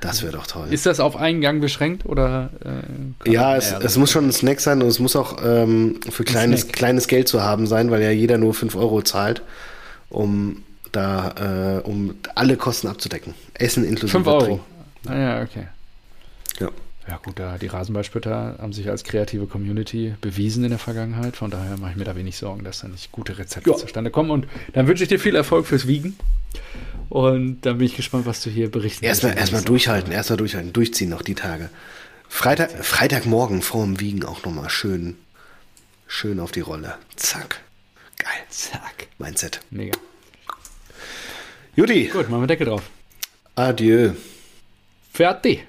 Das wäre doch toll. Ist das auf einen Gang beschränkt oder? Äh, ja, es, es, muss schon ein Snack sein und es muss auch ähm, für kleines, kleines Geld zu haben sein, weil ja jeder nur 5 Euro zahlt, um da, äh, um alle Kosten abzudecken. Essen inklusive 5 Euro. Ah, ja, okay. Ja. Gut, da die Rasenballspötter haben sich als kreative Community bewiesen in der Vergangenheit. Von daher mache ich mir da wenig Sorgen, dass da nicht gute Rezepte ja. zustande kommen. Und dann wünsche ich dir viel Erfolg fürs Wiegen. Und dann bin ich gespannt, was du hier berichten Erstmal erstmal durchhalten, erstmal durchhalten, durchziehen noch die Tage. Freitag, Freitagmorgen vor dem Wiegen auch nochmal schön, schön auf die Rolle. Zack. Geil. Zack. Mindset. Mega. Judy. Gut, machen wir Deckel drauf. Adieu. Fertig.